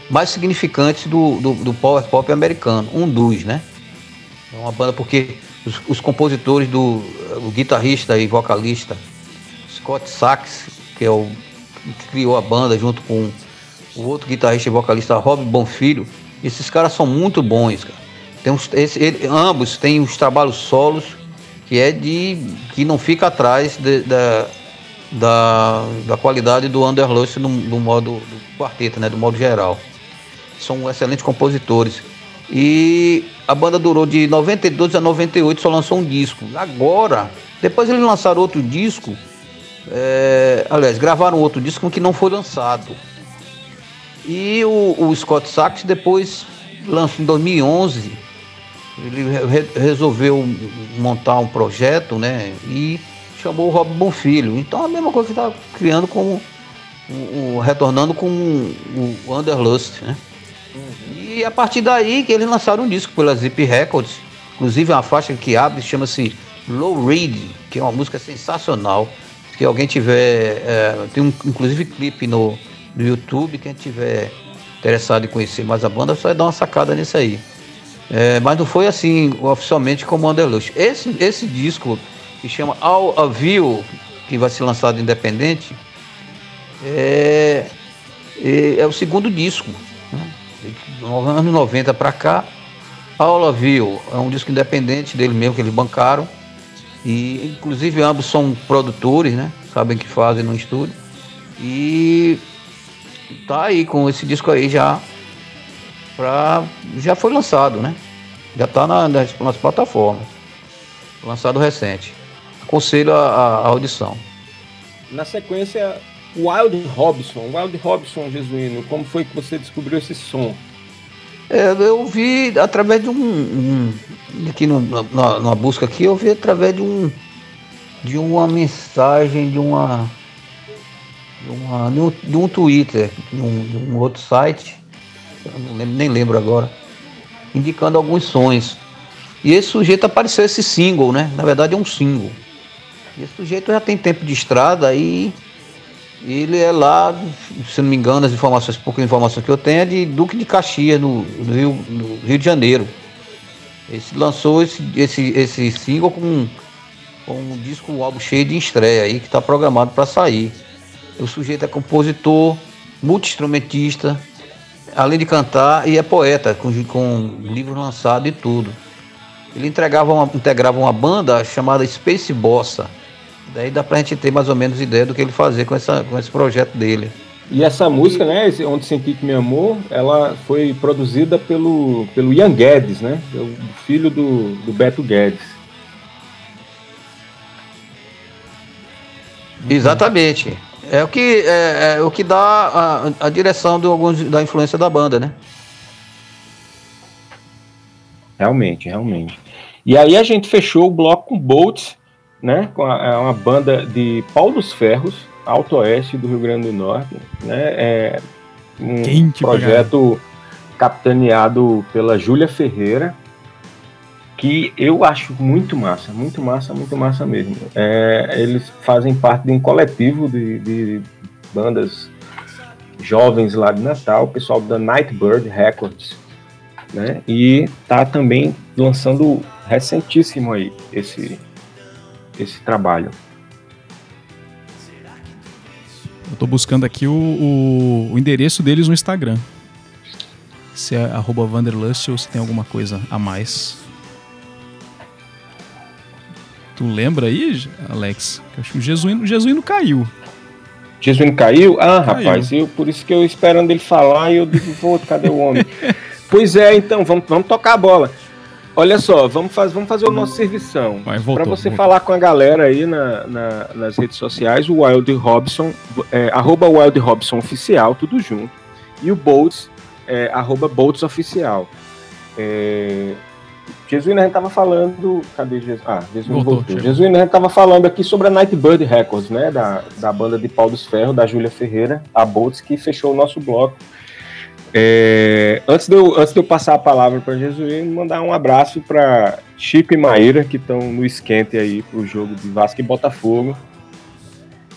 Speaker 2: mais significantes do, do, do power pop americano. Um dos, né? É uma banda porque os, os compositores do o guitarrista e vocalista Scott Sachs, que é o que criou a banda junto com o outro guitarrista e vocalista Rob Bonfilho, esses caras são muito bons, cara. Tem uns, esse- ele- ambos têm os trabalhos solos que é de que não fica atrás de- da, da, da qualidade do Underlust no, modo do quarteto, né, do modo geral. São excelentes compositores. E a banda durou de 92 a 98, só lançou um disco. Agora, depois eles lançaram outro disco, é, aliás, gravaram outro disco que não foi lançado. E o, o Scott Sachs depois lançou em 2011, ele re- resolveu montar um projeto, né? E chamou o Rob Bonfilho. Então a mesma coisa que está criando com o, o- retornando com o Underlust, né? E a partir daí que eles lançaram um disco pela Zip Records, inclusive uma faixa que abre chama-se Low Read, que é uma música sensacional. Se alguém tiver, é, tem um, inclusive clipe no, no YouTube, quem tiver interessado em conhecer mais a banda, só é dar uma sacada nisso aí. É, mas não foi assim oficialmente como Underlust. Esse, esse disco que chama All of You, que vai ser lançado independente, é, é, é o segundo disco. Né? Dos anos 90 para cá, All of You é um disco independente dele mesmo, que eles bancaram. E inclusive ambos são produtores, né? Sabem que fazem no estúdio. E tá aí com esse disco aí já pra, já foi lançado, né? Já tá na, nas, nas plataformas. Lançado recente. Aconselho a- a audição.
Speaker 3: Na sequência, Wild Robson. Wild Robson, Jesuíno, como foi que você descobriu esse som?
Speaker 2: É, eu vi através de um, um- aqui no, na, busca aqui, eu vi através de um de uma mensagem de uma de, uma, de, um, de um Twitter, de um, de um outro site, lembro, nem lembro agora, indicando alguns sons. E esse sujeito apareceu esse single, né? Na verdade é um single. E esse sujeito já tem tempo de estrada e ele é lá, se não me engano, as informações, poucas informações que eu tenho é de Duque de Caxias, no, no Rio, no Rio de Janeiro. Esse lançou esse, esse, esse single com, com um disco, um álbum cheio de estreia aí, que está programado para sair. O sujeito é compositor, multi-instrumentista, além de cantar, e é poeta, com, com livros lançados e tudo. Ele entregava uma, integrava uma banda chamada Space Bossa. Daí dá pra gente ter mais ou menos ideia do que ele fazia com, essa, com esse projeto dele.
Speaker 3: E essa música, né, Onde Senti Que Me Amou, ela foi produzida pelo, pelo Ian Guedes, né, o filho do, do Beto Guedes.
Speaker 2: Exatamente. É o que, é, é o que dá a, a direção de alguns, da influência da banda, né?
Speaker 3: Realmente, realmente. E aí a gente fechou o bloco com Bolts, né, com a, é uma banda de Pau dos Ferros, Alto Oeste do Rio Grande do Norte, né, é um
Speaker 1: Quente
Speaker 3: projeto capitaneado pela Júlia Ferreira, que eu acho muito massa, muito massa, muito massa mesmo. É, eles fazem parte de um coletivo de, de bandas jovens lá de Natal, o pessoal da Nightbird Records, né? E tá também lançando recentíssimo aí esse esse trabalho.
Speaker 1: Eu tô buscando aqui o, o, o endereço deles no Instagram. Se é arroba Vanderlust ou se tem alguma coisa a mais. Tu lembra aí, Alex? Eu acho que o Jesuíno, o Jesuíno caiu.
Speaker 3: Jesuíno caiu? Ah,
Speaker 1: Caiu.
Speaker 3: rapaz, eu, por isso que eu esperando ele falar e eu digo, vou, cadê o homem? (laughs) pois é, então, vamos, vamos tocar a bola. Olha só, vamos, faz, vamos fazer o nosso servição.
Speaker 1: Mas voltou,
Speaker 3: Para você
Speaker 1: voltou.
Speaker 3: falar com a galera aí na, na- nas redes sociais, o Wild Robson, é, arroba Wild Robson Oficial, tudo junto. E o Bolts, é, arroba Bolts Oficial. É, Jesuíno, a gente tava falando. Cadê Jesus? Ah, Jesuíno
Speaker 1: Voltou,
Speaker 3: voltou.
Speaker 1: chegou.
Speaker 3: Jesuíno, a gente tava falando aqui sobre a Nightbird Records, né? Da, da banda de Pau dos Ferros, da Júlia Ferreira, a Bolts, que fechou o nosso bloco. É, antes, de eu, antes de eu passar a palavra para Jesuíno, mandar um abraço para Chico e Maíra, que estão no esquente aí pro jogo de Vasco e Botafogo.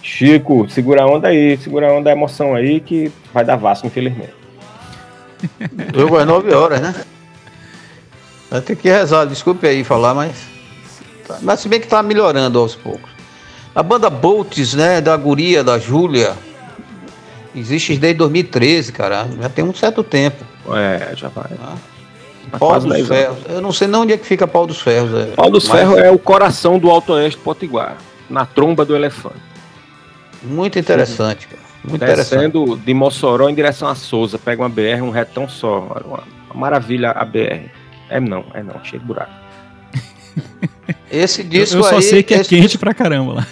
Speaker 3: Chico, segura a onda aí, segura a onda da emoção aí, que vai dar Vasco, infelizmente. (laughs)
Speaker 2: Jogo às 9 horas, né? Vai ter que rezar, desculpe aí falar, mas. tá- Mas se bem que tá melhorando aos poucos. A banda Bolts, né, da Guria, da Júlia, existe desde 2013, cara. Já tem um certo tempo.
Speaker 3: É, já vai.
Speaker 2: Tá?
Speaker 3: Tá
Speaker 2: Pau dos
Speaker 3: 10 anos.
Speaker 2: Ferros. Eu não sei nem onde é que fica Pau dos Ferros. é.
Speaker 3: Pau dos
Speaker 2: Mas
Speaker 3: Ferros é o coração do Alto Oeste Potiguar, na tromba do elefante.
Speaker 2: Muito interessante, cara. Muito interessante.
Speaker 3: Descendo de Mossoró em direção a Souza, pega uma BR, um retão só. Uma, uma maravilha a BR. É não, é não, cheio de buraco.
Speaker 2: Esse
Speaker 1: Eu,
Speaker 2: disco
Speaker 1: eu só
Speaker 2: aí,
Speaker 1: sei que é
Speaker 2: esse
Speaker 1: quente
Speaker 2: disco-
Speaker 1: pra caramba lá.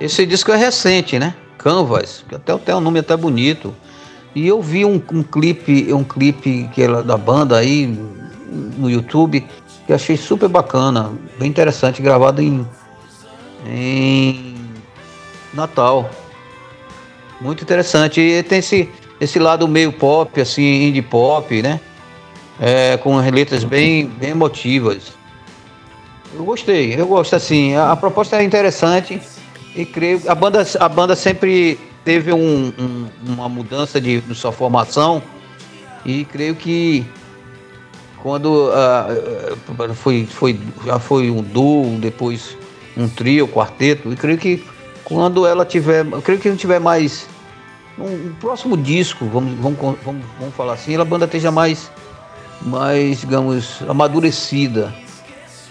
Speaker 2: Esse disco é recente, né? Canvas, que até tem um nome até bonito. E eu vi um, um clipe, um clipe que ela, da banda aí no YouTube que achei super bacana, bem interessante, gravado em, em Natal. Muito interessante. E tem esse, esse lado meio pop, assim, indie pop, né? É, com as letras bem, bem emotivas. Eu gostei, eu gosto assim. A, a proposta é interessante e creio a banda a banda sempre teve um- um- uma mudança de, de sua formação. E creio que quando ah, foi, foi já foi um duo, depois um trio, quarteto. E creio que quando ela tiver, creio que não tiver mais um, um próximo disco, vamos, vamos, vamos, vamos falar assim, a banda esteja mais mais digamos amadurecida.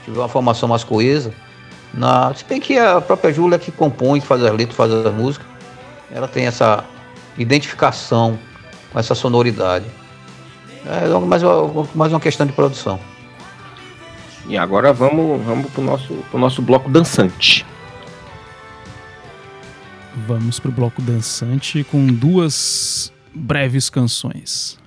Speaker 2: Tiver uma formação mais coesa. Na, se bem que a própria Júlia que compõe, que faz as letras, faz as músicas, ela tem essa identificação com essa sonoridade. É mais, uma- mais uma questão de produção.
Speaker 3: E agora vamos, vamos pro nosso, pro nosso bloco dançante.
Speaker 1: Vamos pro bloco dançante com duas breves canções.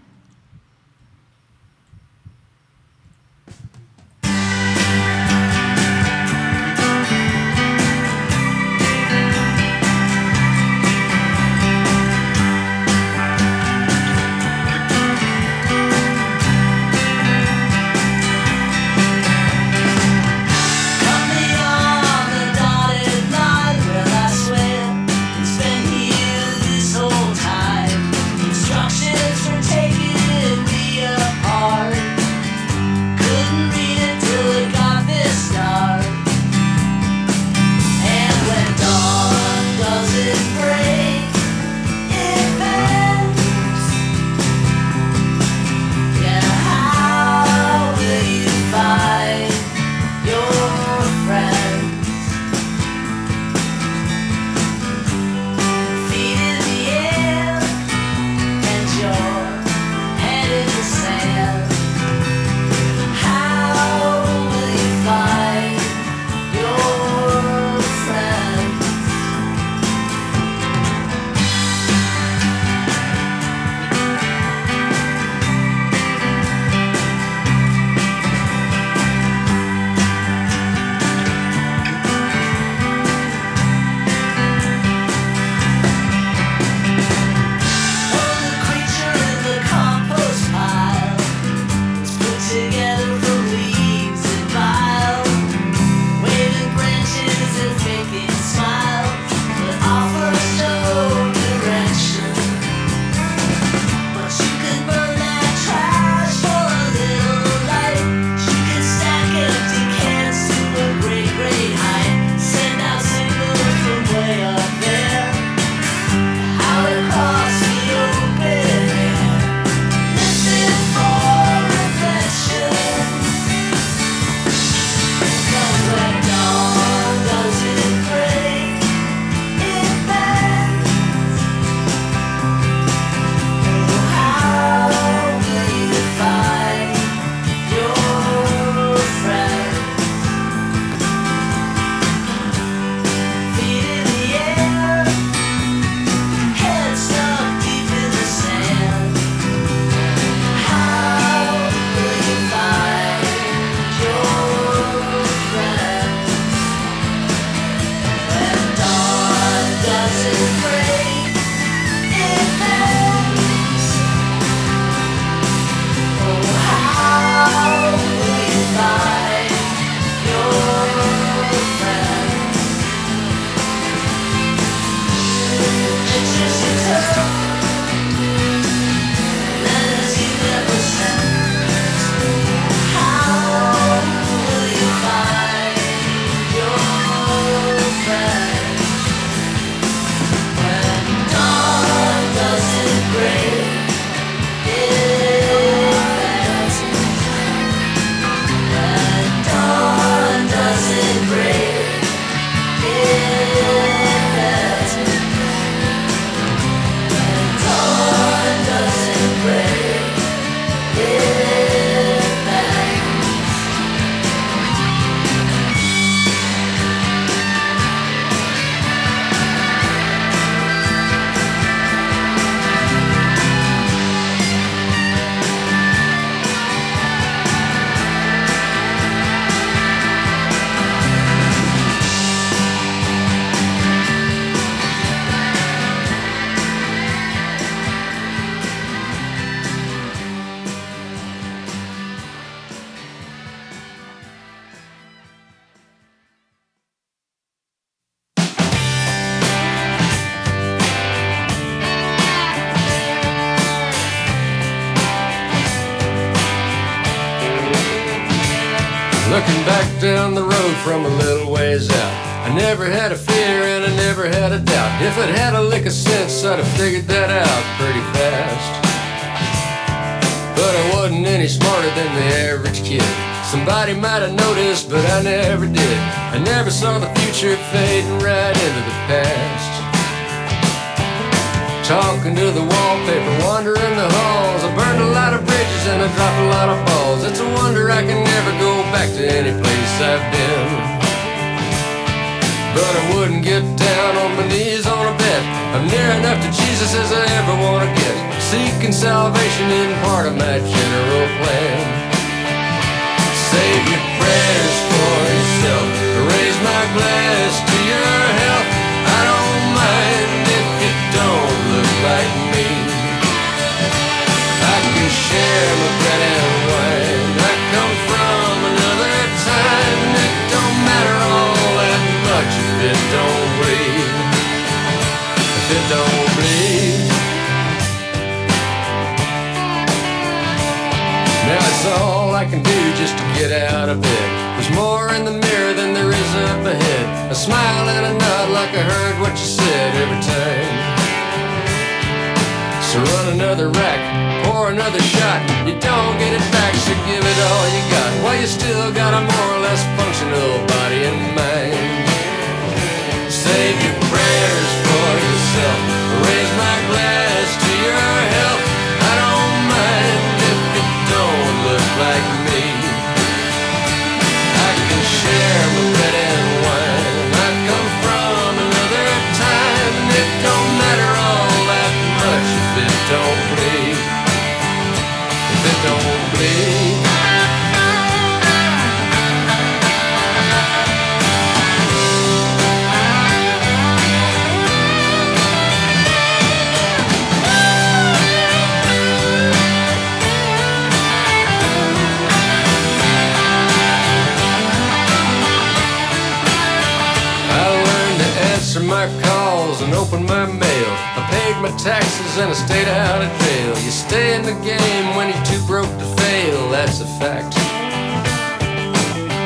Speaker 6: My calls and open my mail. I paid my taxes and I stayed out of jail. You stay in the game when you're too broke fail, that's a fact.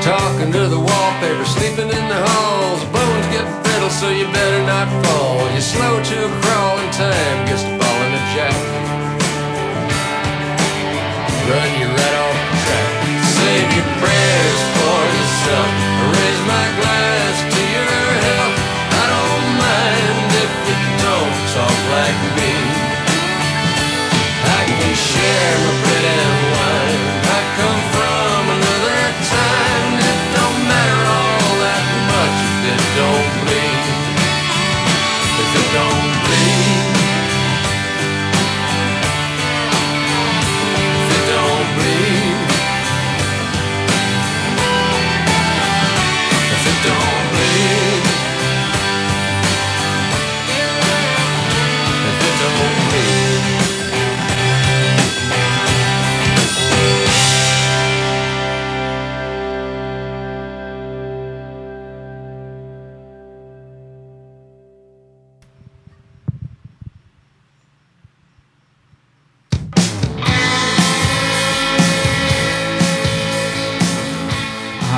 Speaker 6: Talking to the wallpaper, sleeping in the halls. Bones get brittle, so you better not fall. You're slow to a crawl and time gets to falling a jack. Run you right off track. Save your prayers for yourself. Raise my glass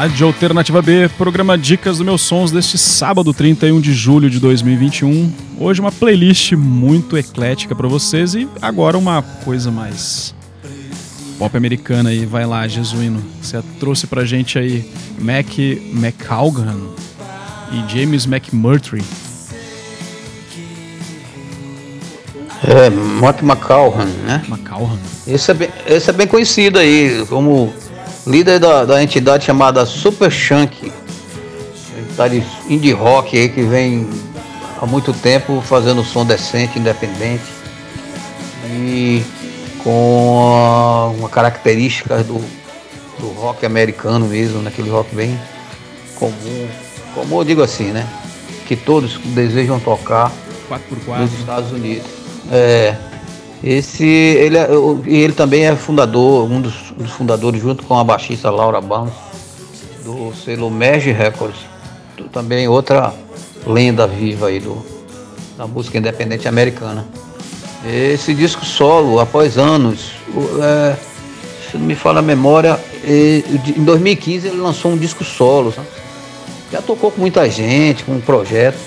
Speaker 1: Rádio Alternativa B, programa Dicas do Meus Sons deste sábado, 31 de julho de 2021. Hoje uma playlist muito eclética para vocês e agora uma coisa mais pop americana aí. Vai lá, Jesuíno. Você trouxe pra gente aí Mac McCallgan e James McMurtry.
Speaker 2: É, Mark McCallhan, né?
Speaker 1: McCallhan.
Speaker 2: Esse é bem, esse é bem conhecido aí, como líder da, da entidade chamada Super Shank. Entidade indie rock aí que vem há muito tempo fazendo som decente, independente. E com uma característica do, do rock americano mesmo, naquele rock bem comum. Como eu digo assim, né? Que todos desejam tocar
Speaker 1: 4x4.
Speaker 2: nos Estados Unidos. É. Esse, ele, é- ele também é fundador, um dos, dos fundadores, junto com a baixista Laura Barnes, do selo Merge Records. Também outra lenda viva aí do, da música independente americana. Esse disco solo, após anos, é, se não me falha a memória, e, em 2015 ele lançou um disco solo. Sabe? Já tocou com muita gente, com um projeto,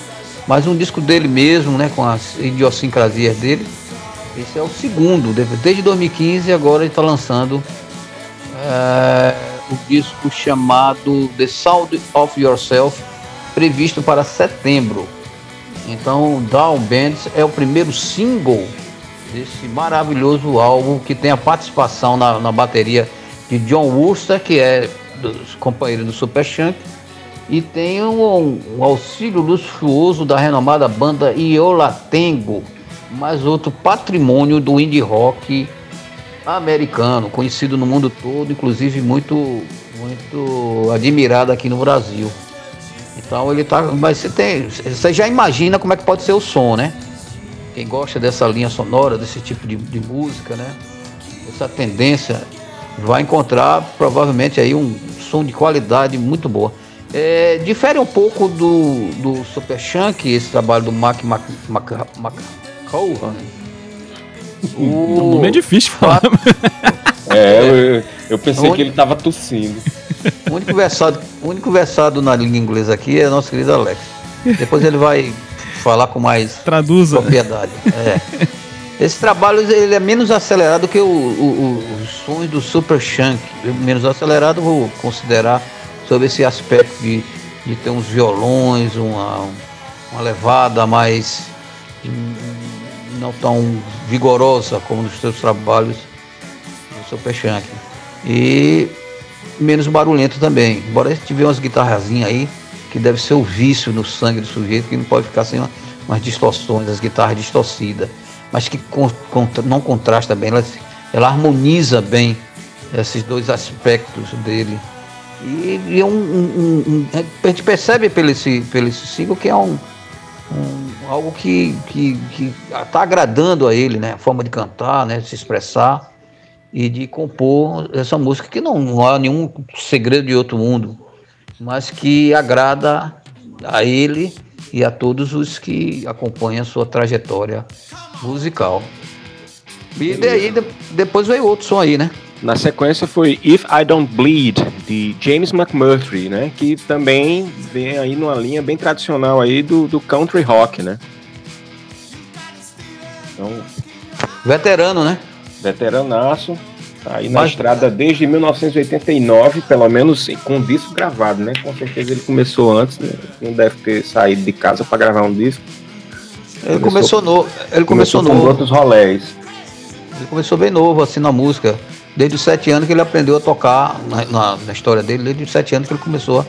Speaker 2: mas um disco dele mesmo, né, com as idiosincrasias dele. Esse é o segundo, desde 2015 agora ele está lançando é, o disco chamado The Sound of Yourself, previsto para setembro. Então, Down Bands é o primeiro single desse maravilhoso álbum que tem a participação na, na bateria de John Wooster, que é dos companheiros do Super Chunk, e tem um, um auxílio luxuoso da renomada banda Iolatengo, mais outro patrimônio do indie rock americano, conhecido no mundo todo, inclusive muito, muito admirado aqui no Brasil. Então ele tá. Mas você tem. Você já imagina como é que pode ser o som, né? Quem gosta dessa linha sonora, desse tipo de, de música, né? Essa tendência vai encontrar provavelmente aí um som de qualidade muito boa. É, difere um pouco do, do Super Chunk, esse trabalho do Mac Mac Mac, Mac
Speaker 1: Cohen. O... o nome é difícil falar. (laughs)
Speaker 3: É, eu, eu pensei que ele tava tossindo.
Speaker 2: O único versado, o único versado na língua inglesa aqui é nosso querido Alex. Depois ele vai falar com mais
Speaker 1: Traduza.
Speaker 2: propriedade. É. Esse trabalho ele é menos acelerado que o, o, os sons do Super Shank. Menos acelerado, vou considerar sobre esse aspecto de, de ter uns violões, uma, uma levada mais não tão vigorosa como nos seus trabalhos do Super Shank. E menos barulhento também. Embora tiver umas guitarrazinhas aí, que deve ser o vício no sangue do sujeito, que não pode ficar sem uma, umas distorções, as guitarras distorcidas, mas que con, contra, não contrasta bem, ela, ela, harmoniza bem esses dois aspectos dele. E, e é um, um, um, a gente percebe pelo esse, pelo esse single que é um, algo que está que, que tá agradando a ele, né? A forma de cantar, né? De se expressar e de compor essa música que não, não há nenhum segredo de outro mundo, mas que agrada a ele e a todos os que acompanham a sua trajetória musical. E daí depois veio outro som aí, né?
Speaker 3: Na sequência foi If I Don't Bleed, de James McMurtry, né? Que também vem aí numa linha bem tradicional aí do, do country rock, né?
Speaker 2: Então, Veterano, né?
Speaker 3: veteranaço, tá aí na Mas... estrada desde 1989, pelo menos com disco gravado, né? Com certeza ele começou antes, né? não deve ter saído de casa para gravar um disco.
Speaker 2: Ele começou, começou no, ele começou, começou
Speaker 3: novo. outros rolés.
Speaker 2: Ele começou bem novo assim na música. Desde os sete anos que ele aprendeu a tocar, na, na, história dele, desde os sete anos que ele começou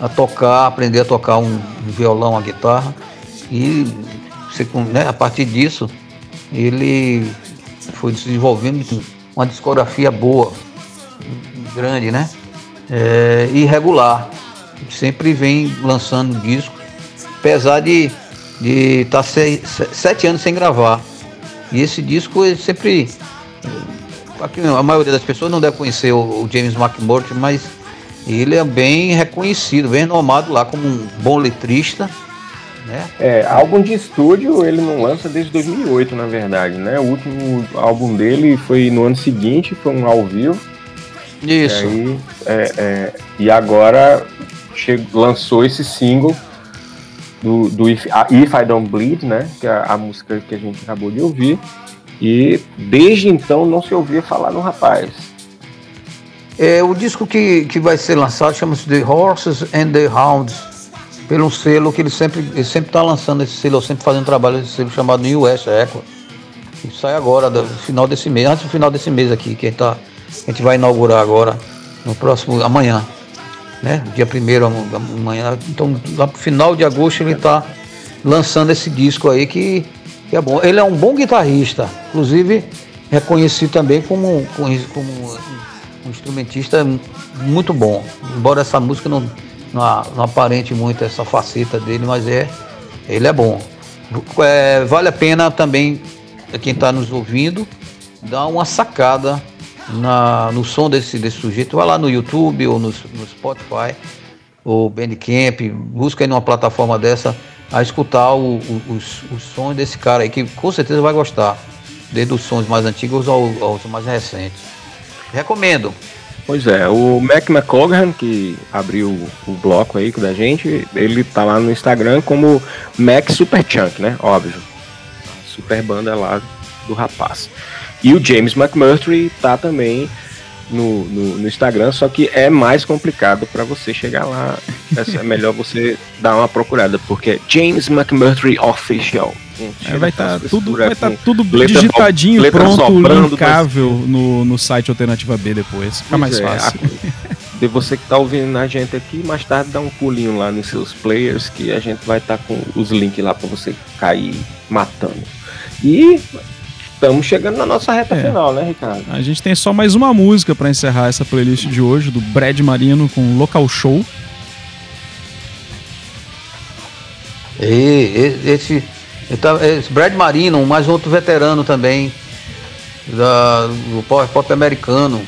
Speaker 2: a, a tocar, aprender a tocar um, um violão, uma guitarra. E né, a partir disso, ele foi desenvolvendo uma discografia boa, grande, né? É, e regular. Sempre vem lançando disco, apesar de estar tá sete anos sem gravar. E esse disco ele sempre. A maioria das pessoas não deve conhecer o, o James McMurtry, mas ele é bem reconhecido, bem renomado lá como um bom letrista
Speaker 3: né? É, álbum de estúdio ele não lança desde 2008, na verdade, né? O último álbum dele foi no ano seguinte, foi um ao vivo.
Speaker 2: Isso.
Speaker 3: E, aí, é, é, e agora chegou, lançou esse single do, do If, If, I Don't Bleed, né? Que é a música que a gente acabou de ouvir. E desde então não se ouvia falar no rapaz.
Speaker 2: É, o disco que, que vai ser lançado chama-se The Horses and the Hounds pelo selo que ele sempre ele sempre está lançando esse selo, sempre fazendo trabalho esse selo chamado New West Record. E sai agora, no final desse mês, antes do final desse mês aqui, que a gente, tá, a gente vai inaugurar agora, no próximo, amanhã, né? Dia primeiro amanhã. Então, lá pro final de agosto ele está lançando esse disco aí que, que, é bom. Ele é um bom guitarrista, inclusive reconhecido também como, como, um instrumentista muito bom. Embora essa música não não, não aparente muito essa faceta dele, mas é ele é bom. É, vale a pena também quem está nos ouvindo dar uma sacada na, no som desse, desse sujeito. Vai lá no YouTube ou no, no Spotify ou Bandcamp, busca aí numa plataforma dessa a escutar o, o, os, os sons desse cara aí que com certeza vai gostar, desde os sons mais antigos aos, aos mais recentes. Recomendo.
Speaker 3: Pois é, o Mac McColgan, que abriu o bloco aí da gente, ele tá lá no Instagram como Mac Superchunk, né? Óbvio. Super banda lá do rapaz. E o James McMurtry tá também no, no, no Instagram, só que é mais complicado para você chegar lá. É melhor você dar uma procurada, porque é James McMurtry Official.
Speaker 1: É, vai estar
Speaker 3: tá
Speaker 1: tudo, vai tá tudo
Speaker 3: letra
Speaker 1: digitadinho,
Speaker 3: letra
Speaker 1: pronto, linkável no, no site Alternativa B depois. Fica mais
Speaker 3: Pois é,
Speaker 1: fácil.
Speaker 3: a- De você que tá ouvindo a gente aqui, mais tarde dá um pulinho lá nos seus players que a gente vai estar com os links lá para você cair matando. E estamos chegando na nossa reta
Speaker 1: É.
Speaker 3: final, né, Ricardo?
Speaker 1: A gente tem só mais uma música pra encerrar essa playlist de hoje, do Brad Marino com Local Show.
Speaker 2: E, esse, esse Brad Marino, mais outro veterano também da, do power pop americano,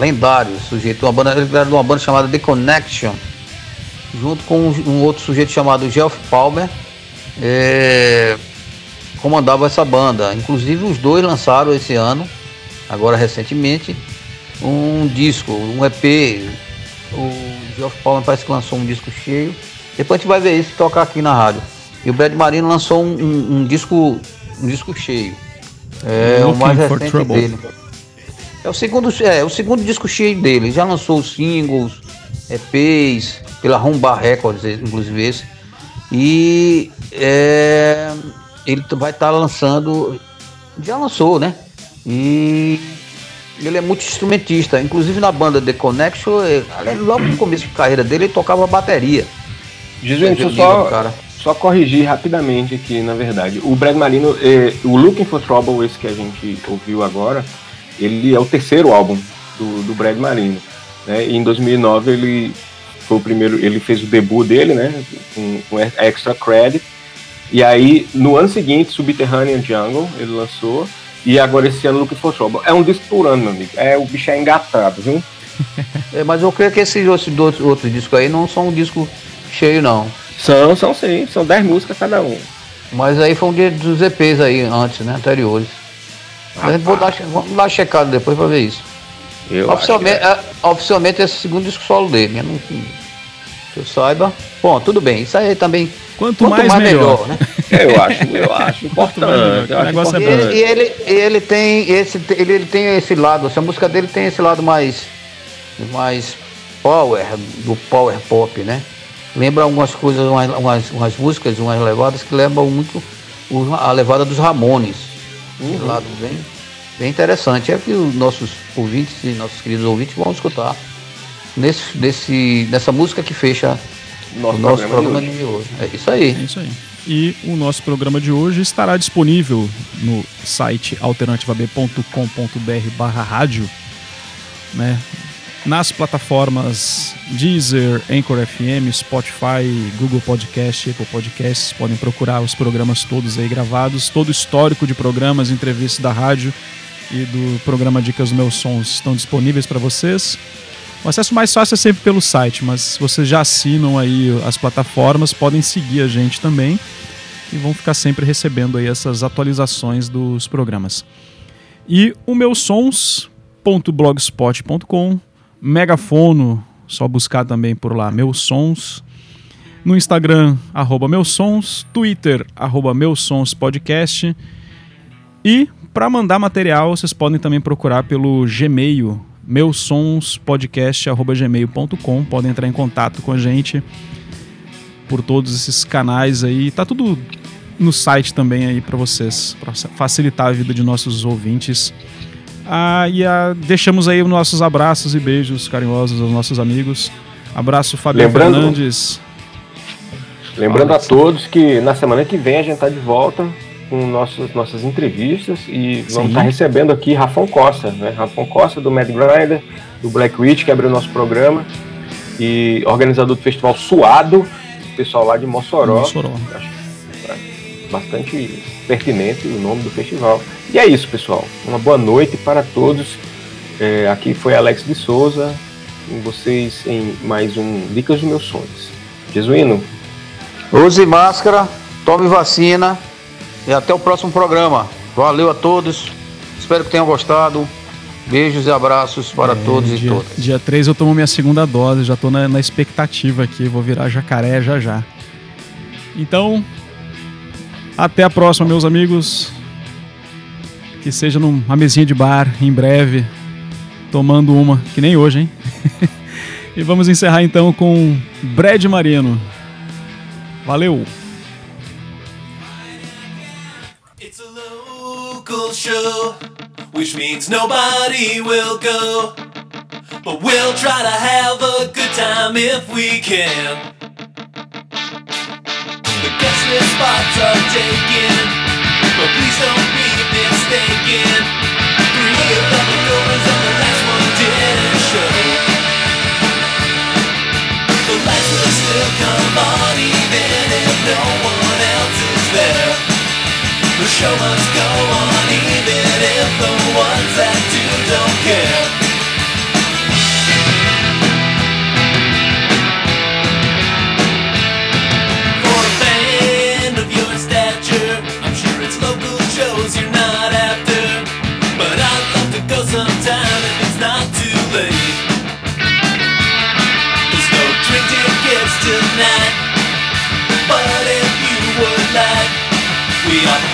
Speaker 2: lendário sujeito, uma banda, ele era de uma banda chamada The Connection, junto com um, um outro sujeito chamado Geoff Palmer, é, comandava essa banda. Inclusive os dois lançaram esse ano, agora recentemente, um disco, um EP. O Geoff Palmer parece que lançou um disco cheio. Depois a gente vai ver isso tocar aqui na rádio. E o Brad Marino lançou um, um- um disco um disco cheio. É o
Speaker 1: Looking
Speaker 2: mais
Speaker 1: for
Speaker 2: recente dele. É o segundo, é, o segundo disco cheio dele. Já lançou singles, EPs, pela Rumba Records, inclusive esse. E é, ele vai estar lançando. Já lançou, né? E ele é muito instrumentista. Inclusive na banda The Connection, é, além- logo no começo de carreira dele, ele tocava bateria.
Speaker 3: Jesuíno, deixa eu só,
Speaker 2: cara.
Speaker 3: só corrigir rapidamente aqui, na verdade. O Brad Marino, eh, o Looking for Trouble, esse que a gente ouviu agora, ele é o terceiro álbum do, do Brad Marino. Né? E em 2009 ele foi o primeiro, ele fez o debut dele, né? Com, com Extra Credit. E aí, no ano seguinte, Subterranean Jungle, ele lançou. E agora esse ano, Looking for Trouble. É um disco por ano, meu amigo. É, o bicho é engatado, viu? (laughs)
Speaker 2: É, mas eu creio que esses outros, outros discos aí não são um disco cheio, não.
Speaker 3: São, são sim, são 10 músicas cada um.
Speaker 2: Mas aí foi um dia dos EPs aí antes, né? Anteriores. A gente vou dar, vamos dar uma checada depois pra ver isso.
Speaker 3: Eu
Speaker 2: Oficialmente,
Speaker 3: acho
Speaker 2: é, oficialmente esse é o segundo disco solo dele, né? Não, que eu saiba. Bom, tudo bem. Isso aí também.
Speaker 1: Quanto, mais, melhor.
Speaker 2: né?
Speaker 3: que é. Eu acho, eu acho importante. Eu acho
Speaker 1: negócio é
Speaker 2: E
Speaker 1: bom.
Speaker 2: ele, e ele, ele tem esse, ele, ele tem esse lado, essa música dele tem esse lado mais, mais power, do power pop, né? Lembra algumas coisas, umas, umas, umas músicas, umas levadas que lembram muito a levada dos Ramones. Esse lado bem, bem interessante. É que os nossos ouvintes e nossos queridos ouvintes vão escutar nesse, nesse, nessa música que fecha
Speaker 3: Nosso
Speaker 2: o nosso
Speaker 3: programa
Speaker 2: programa,
Speaker 3: de
Speaker 2: de hoje. É isso aí.
Speaker 1: É isso aí. E o nosso programa de hoje estará disponível no site alternativab.com.br barra rádio, né? Nas plataformas Deezer, Anchor FM, Spotify, Google Podcast, Apple Podcasts. Podem procurar os programas todos aí gravados. Todo o histórico de programas, entrevistas da rádio e do programa Dicas dos Meus Sons estão disponíveis para vocês. O acesso mais fácil é sempre pelo site, mas se vocês já assinam aí as plataformas, podem seguir a gente também e vão ficar sempre recebendo aí essas atualizações dos programas. E o meusons.blogspot.com, megafono, só buscar também por lá, meus sons. No Instagram, arroba meus sons, Twitter, arroba meus sons podcast. E para mandar material, vocês podem também procurar pelo Gmail, meusonspodcast.gmail.com. Podem entrar em contato com a gente por todos esses canais aí. Tá tudo no site também aí para vocês, para facilitar a vida de nossos ouvintes. Ah, e ah, deixamos aí os nossos abraços e beijos carinhosos aos nossos amigos. Abraço, Fabio
Speaker 3: Lembrando-
Speaker 1: Fernandes.
Speaker 3: Lembrando
Speaker 1: Fala,
Speaker 3: a todos que na semana que vem a gente tá de volta com nossos, nossas entrevistas e vamos estar recebendo aqui Rafão Costa, né? Rafão Costa do Mad Grinder, do Black Witch, que abriu nosso programa, e organizador do festival Suado, pessoal lá de Mossoró.
Speaker 1: Mossoró.
Speaker 3: Acho bastante pertinente o nome do festival. E é isso, pessoal. Uma boa noite para todos. É, aqui foi Alex de Souza, com vocês em mais um Dicas dos Meus Sonhos. Jesuíno,
Speaker 2: Use máscara, tome vacina e até o próximo programa. Valeu a todos. Espero que tenham gostado. Beijos e abraços para todos e
Speaker 1: dia,
Speaker 2: todas.
Speaker 1: Dia 3 eu tomo minha segunda dose, já tô na, na expectativa aqui, vou virar jacaré já já. Então, até a próxima, meus amigos. Que seja numa mesinha de bar em breve, tomando uma, que nem hoje, hein? (laughs) e vamos encerrar então com Brad Marino. Valeu!
Speaker 5: Show, which means nobody will go. But we'll try to have a good time if we can. The guest list spots are taken, but please don't be mistaken. Three of them are goers and the last one didn't show. The lights will still come on even if no one else is there. The show must go on even if the ones that do don't care. For a fan of your stature, I'm sure it's local shows you're not after. But I'd love to go sometime if it's not too late. There's no drink tickets tonight, but if you would like, we have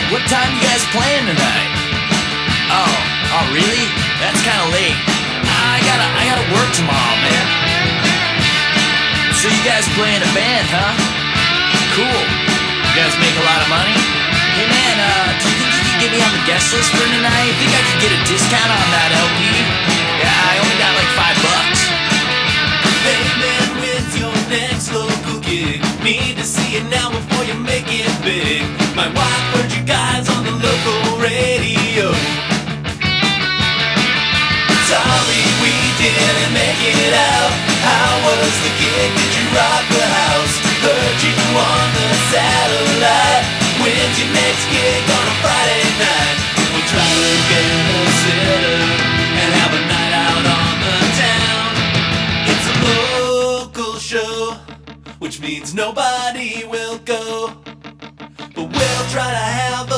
Speaker 5: what
Speaker 7: time you guys playing tonight? Oh, oh, really? That's kind of late. I gotta, I gotta work tomorrow, man. So you guys play in a band, huh? Cool. You guys make a lot of money? Hey, man, uh, do you think you could get me on the guest list for tonight? Think I could get a discount on that LP? Yeah, I only got like five bucks.
Speaker 5: Man, when's your next local gig? Need to see it now before you make it big. My wife it out. How was the gig? Did you rock the house? Heard you on the satellite. When's your next gig on a Friday night? We'll try to get a sitter and have a night out on the town. It's a local show, which means nobody will go. But we'll try to have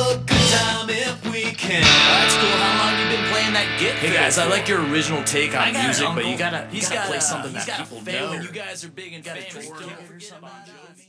Speaker 5: if we can.
Speaker 7: That's cool. How long you been playing that git?
Speaker 8: Hey guys, I like your original take on music, but you gotta,
Speaker 7: He's
Speaker 8: gotta
Speaker 7: got
Speaker 8: play something
Speaker 7: he's
Speaker 8: that people know.
Speaker 7: You guys are big and
Speaker 8: Gotta
Speaker 7: famous. Don't forget about Jovi,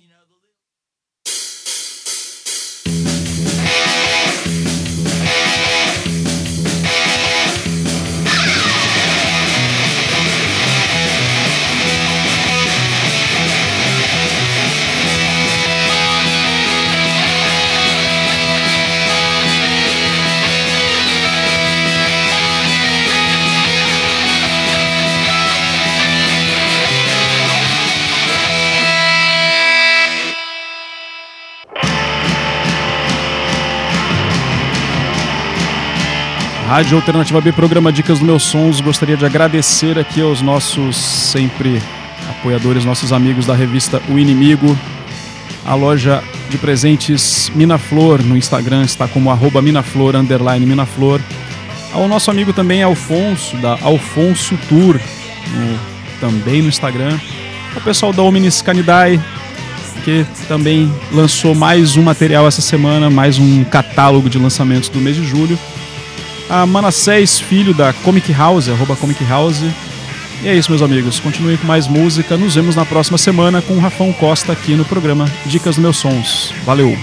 Speaker 1: Rádio Alternativa B, programa Dicas do Meus Sons. Gostaria de agradecer aqui aos nossos sempre apoiadores, nossos amigos da revista O Inimigo. A loja de presentes Minaflor no Instagram está como arroba Minaflor, underline Minaflor. Ao nosso amigo também Alfonso, da Alfonso Tour, no- também no Instagram. O pessoal da Omnis Canidae, que também lançou mais um material essa semana, mais um catálogo de lançamentos do mês de julho a Manassés, filho da Comic House, arroba Comic House. E é isso, meus amigos. Continuem com mais música. Nos vemos na próxima semana com o Rafão Costa aqui no programa Dicas dos Meus Sons. Valeu!